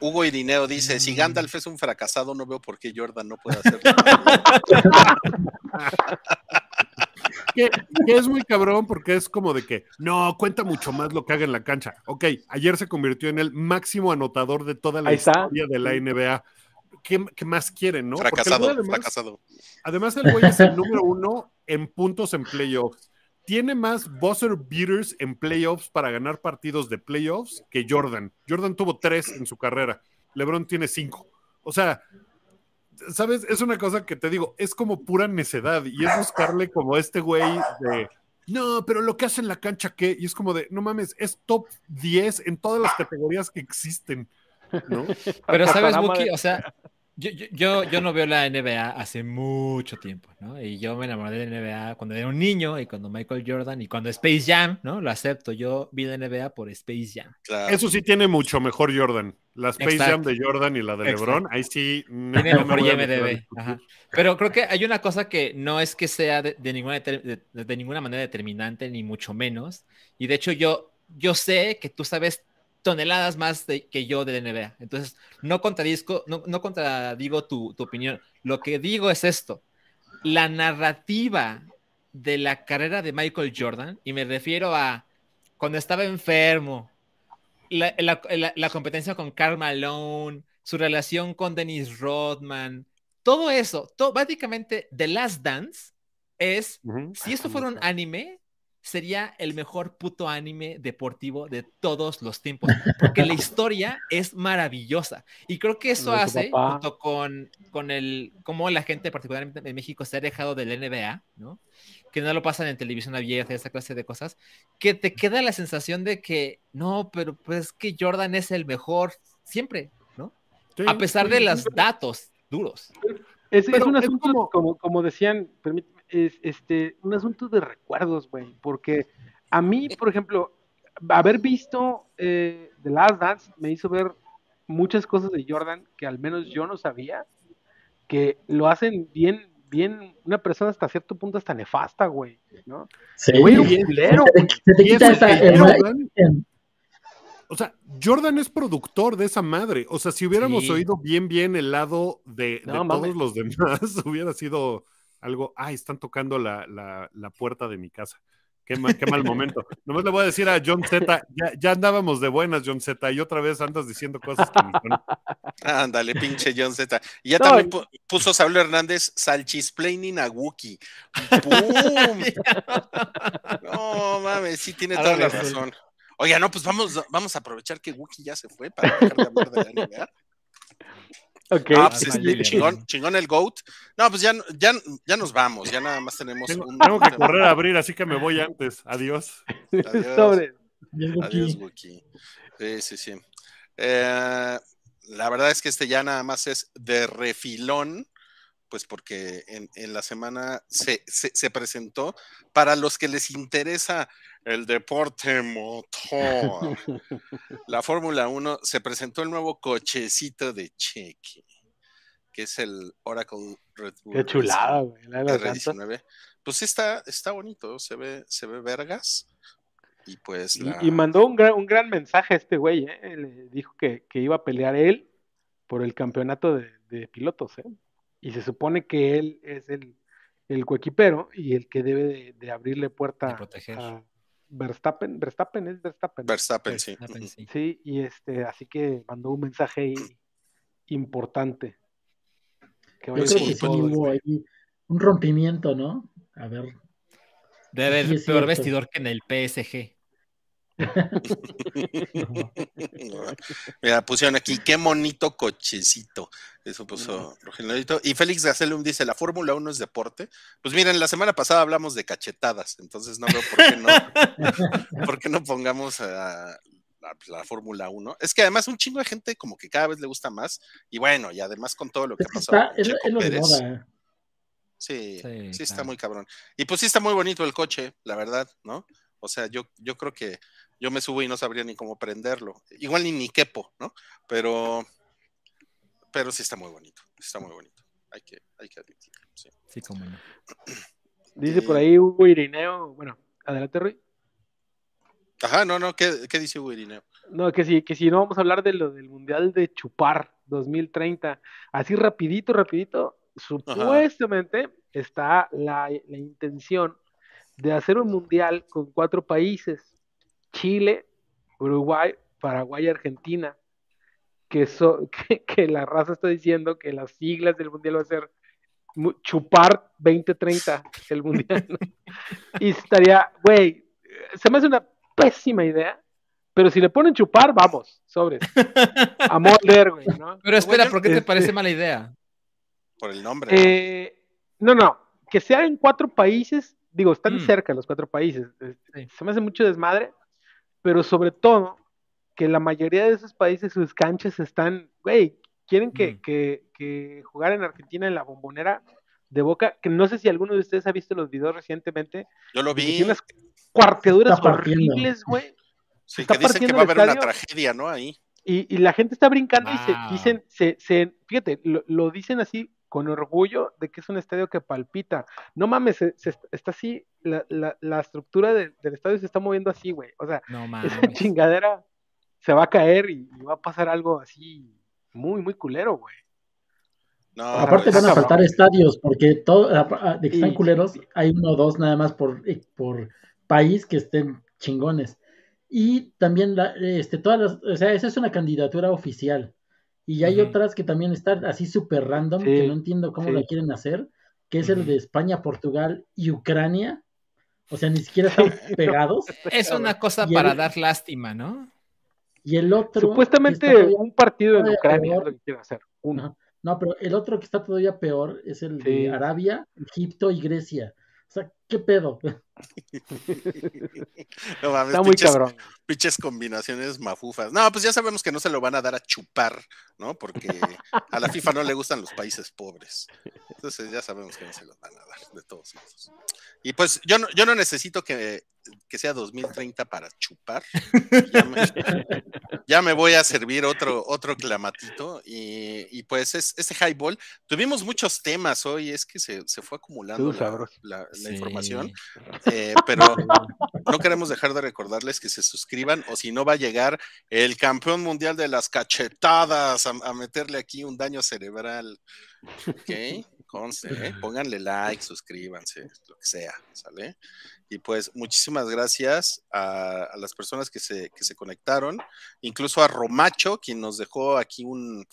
Hugo Irineo dice, si Gandalf es un fracasado, no veo por qué Jordan no puede hacerlo. Que, que es muy cabrón porque es como de que no cuenta mucho más lo que haga en la cancha. Ok, ayer se convirtió en el máximo anotador de toda la Ahí está. historia de la NBA. ¿Qué, qué más quieren, no? Fracasado, además, fracasado. además el güey es el número uno en puntos en playoffs. Tiene más buzzer beaters en playoffs para ganar partidos de playoffs que Jordan. Jordan tuvo tres en su carrera. LeBron tiene cinco. O sea, ¿sabes? Es una cosa que te digo, es como pura necedad y es buscarle como este güey de, no, pero lo que hace en la cancha, ¿qué? Y es como de, no mames, es top 10 en todas las categorías que existen, ¿no? Pero sabes, Buki, o sea, yo, yo, yo, no veo la NBA hace mucho tiempo, ¿no? Y yo me enamoré de la NBA cuando era un niño y cuando Michael Jordan y cuando Space Jam, ¿no? Lo acepto, yo vi la NBA por Space Jam. Claro. Eso sí tiene mucho mejor Jordan. La Space Exacto. Jam de Jordan y la de Exacto. LeBron, ahí sí. no- Tiene no mejor me ajá. Pero creo que hay una cosa que no es que sea de, de ninguna, de, de ninguna manera determinante, ni mucho menos. Y de hecho, yo, yo sé que tú sabes toneladas más de- que yo de NBA. Entonces, no contradisco, no, no contradigo tu, tu opinión. Lo que digo es esto. La narrativa de la carrera de Michael Jordan, y me refiero a cuando estaba enfermo, la, la- la- la competencia con Karl Malone, su relación con Dennis Rodman, todo eso, todo, básicamente The Last Dance es, si esto fuera un anime, sería el mejor puto anime deportivo de todos los tiempos, porque la historia es maravillosa. Y creo que eso hace, papá. junto con, con el, cómo la gente, particularmente en México, se ha alejado del NBA, ¿no? Que no lo pasan en televisión abierta, esa clase de cosas, que te queda la sensación de que, no, pero pues que Jordan es el mejor siempre, ¿no? Sí, A pesar sí, de sí. los datos duros. Es, un es asunto, como- como... Como, decían, permíteme, es este, un asunto de recuerdos, güey, porque a mí, por ejemplo, haber visto eh, The Last Dance me hizo ver muchas cosas de Jordan que al menos yo no sabía, que lo hacen bien, bien, una persona hasta cierto punto hasta nefasta, güey, ¿no? Sí. Güey. Se te, se te quita esa. el- O sea, Jordan es productor de esa madre. O sea, si hubiéramos Sí. oído bien, bien el lado de, todos los demás, hubiera sido algo. Ay, están tocando la, la- la puerta de mi casa. Qué mal, qué mal momento. Nomás le voy a decir a John Z, ya, ya andábamos de buenas, John Z, y otra vez andas diciendo cosas que. Ándale, pinche John Z. Y ya No, también pu- puso Saulo Hernández salchisplaining a Wookie. ¡Pum! No mames, sí tiene toda la razón. Oiga, no, pues vamos, vamos a aprovechar que Wookie ya se fue para dejar de hablar de la NBA. Ok. Ah, pues, Ah, este, Lilian. chingón, chingón el GOAT. No, pues ya, ya, ya nos vamos, ya nada más tenemos Tengo, un. tengo que correr a abrir, así que me voy antes. Adiós. Adiós. Sobre. Bien, Wookie. Adiós, Wookie. Sí, sí, sí. Eh, la verdad es que este ya nada más es de refilón, pues porque en, en la semana se, se- se presentó para los que les interesa el deporte motor. La Fórmula 1 se presentó el nuevo cochecito de Cheque, que es el Oracle Red Bull Qué chulada, güey. la de las llantas. R19. Pues sí está, está bonito, se ve, se ve vergas. Y pues Y, mandó un gran, un gran mensaje a este güey, ¿eh? Le dijo que, que iba a pelear él por el campeonato de, de pilotos, ¿eh? Y se supone que él es el, el coequipero y el que debe de, de abrirle puerta De proteger. a Verstappen. Verstappen es Verstappen. Verstappen, sí. Verstappen, sí. Sí, y este, así que mandó un mensaje importante. Que Yo creo que sí hubo ahí un rompimiento, ¿no? A ver. Debe haber peor cierto. vestidor que en el PSG. Mira, pusieron aquí, qué bonito cochecito. Eso puso Rogelio. Y Félix Gacelum dice, ¿la Fórmula 1 es deporte? Pues miren, la semana pasada hablamos de cachetadas, entonces no veo por qué no, por qué no pongamos a, la, la Fórmula 1. Es que además un chingo de gente como que cada vez le gusta más. Y bueno, y además con todo lo que Es ha pasado. está, con es, Checo es lo de Pérez, moda. Sí, sí, Sí, está claro. muy cabrón. Y pues sí está muy bonito el coche, la verdad, ¿no? O sea, yo, yo creo que yo me subo y no sabría ni cómo prenderlo. Igual ni ni quepo, ¿no? Pero, pero sí está muy bonito, está muy bonito. Hay que, hay que admitirlo, sí. Sí, como no. Dice por ahí Hugo Irineo, bueno, adelante Rui. Ajá, no, no, ¿qué, qué dice Hugo Irineo? No, que si, que si no vamos a hablar de lo del Mundial de Chupar 2030, así rapidito, rapidito, supuestamente está la, la intención de hacer un Mundial con cuatro países, Chile, Uruguay, Paraguay y Argentina, que, so- que, que la raza está diciendo que las siglas del Mundial va a ser Chupar 2030, el Mundial. ¿no? Y estaría, güey, se me hace una pésima idea, pero si le ponen chupar, vamos, sobres. A morder, güey, ¿no? Pero espera, ¿por qué te este- parece mala idea? Por el nombre. Eh, no, no, que sea en cuatro países, digo, están Mm. cerca los cuatro países. Sí. Se me hace mucho desmadre, pero sobre todo que la mayoría de esos países, sus canchas están, güey, quieren que, Mm. que, que jugar en Argentina en la bombonera de Boca, que no sé si alguno de ustedes ha visto los videos recientemente, Yo lo vi, tiene unas cuarteaduras horribles, güey. sí, está que dicen que partiendo va a el haber una estadio. tragedia, ¿no? Ahí. Y, y la gente está brincando y se dicen, se, se, fíjate, lo, lo dicen así con orgullo de que es un estadio que palpita. No mames, se, se- está así, la, la, la estructura del- del estadio se está moviendo así, güey. O sea, No esa mames. chingadera se va a caer y, y va a pasar algo así muy, muy culero, güey. No, Aparte van a faltar estadios, porque todo, de que están Y- culeros, hay uno o dos nada más por, eh, por país que estén chingones. Y también, la, este, todas las, o sea, esa es una candidatura oficial. Y hay otras que también están así súper random, Sí, que no entiendo cómo sí. la quieren hacer, que es el de España, Portugal y Ucrania. O sea, ni siquiera están pegados. Es una cosa Y para el- dar lástima, ¿no? Y el otro... Supuestamente todavía- un partido en Ucrania es lo que quieren hacer. Uno. No, pero el otro que está todavía peor es el Sí. de Arabia, Egipto y Grecia. O sea, ¿qué pedo? no mames, Está muy cabrón. Pinches combinaciones mafufas. No, pues ya sabemos que no se lo van a dar a chupar, ¿no? Porque a la FIFA no le gustan los países pobres. Entonces ya sabemos que no se los van a dar, de todos modos. Y pues yo no, yo no necesito que, que sea 2030 para chupar. Ya me, ya me voy a servir otro, otro clamatito. Y, y pues es, este highball. Tuvimos muchos temas hoy, es que se, se fue acumulando Tú, la, la- la Sí. información. Eh, pero no queremos dejar de recordarles que se suscriban o si no va a llegar el campeón mundial de las cachetadas a, a meterle aquí un daño cerebral. Ok, ¿eh? pónganle like, suscríbanse, lo que sea, ¿sale? Y pues muchísimas gracias a, a las personas que se, que se conectaron, incluso a Romacho, quien nos dejó aquí un,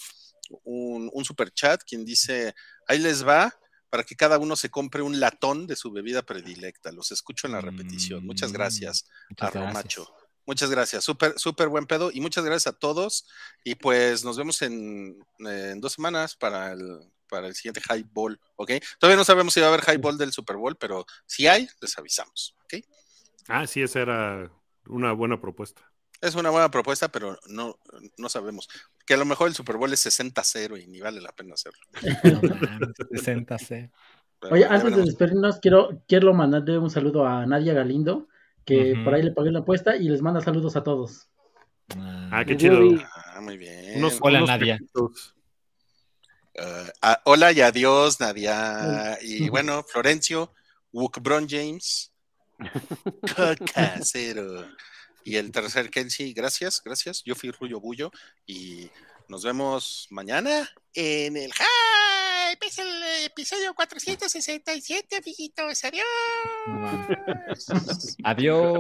un, un super chat, quien dice, ahí les va, para que cada uno se compre un latón de su bebida predilecta. Los escucho en la repetición. Muchas Mm, gracias a Muchas gracias. Muchas gracias, súper, súper buen pedo y muchas gracias a todos. Y pues nos vemos en, en dos semanas para el, para el siguiente High Ball, ¿ok? Todavía no sabemos si va a haber High Ball del Super Bowl, pero si hay, les avisamos, ¿ok? Ah, sí, esa era una buena propuesta. Es una buena propuesta, pero no, no sabemos. Que a lo mejor el Super Bowl es 60-0 y ni vale la pena hacerlo. No mames, 60 C. Pero Oye, ya antes de despedirnos, quiero, quiero mandarle un saludo a Nadia Galindo, que Ujú. por ahí le pagué la apuesta y les manda saludos a todos. Ah, qué chido. Ah, muy bien. Unos- Hola, unos Nadia. taquitos. Eh, ah, hola y adiós, Nadia. Y bueno, Florencio, Wookbron James, Casero. Y el tercer Kelsey, gracias, gracias. Yo fui Rullo Bullo y nos vemos mañana en el empieza el episodio 467, amiguitos. Adiós. Adiós.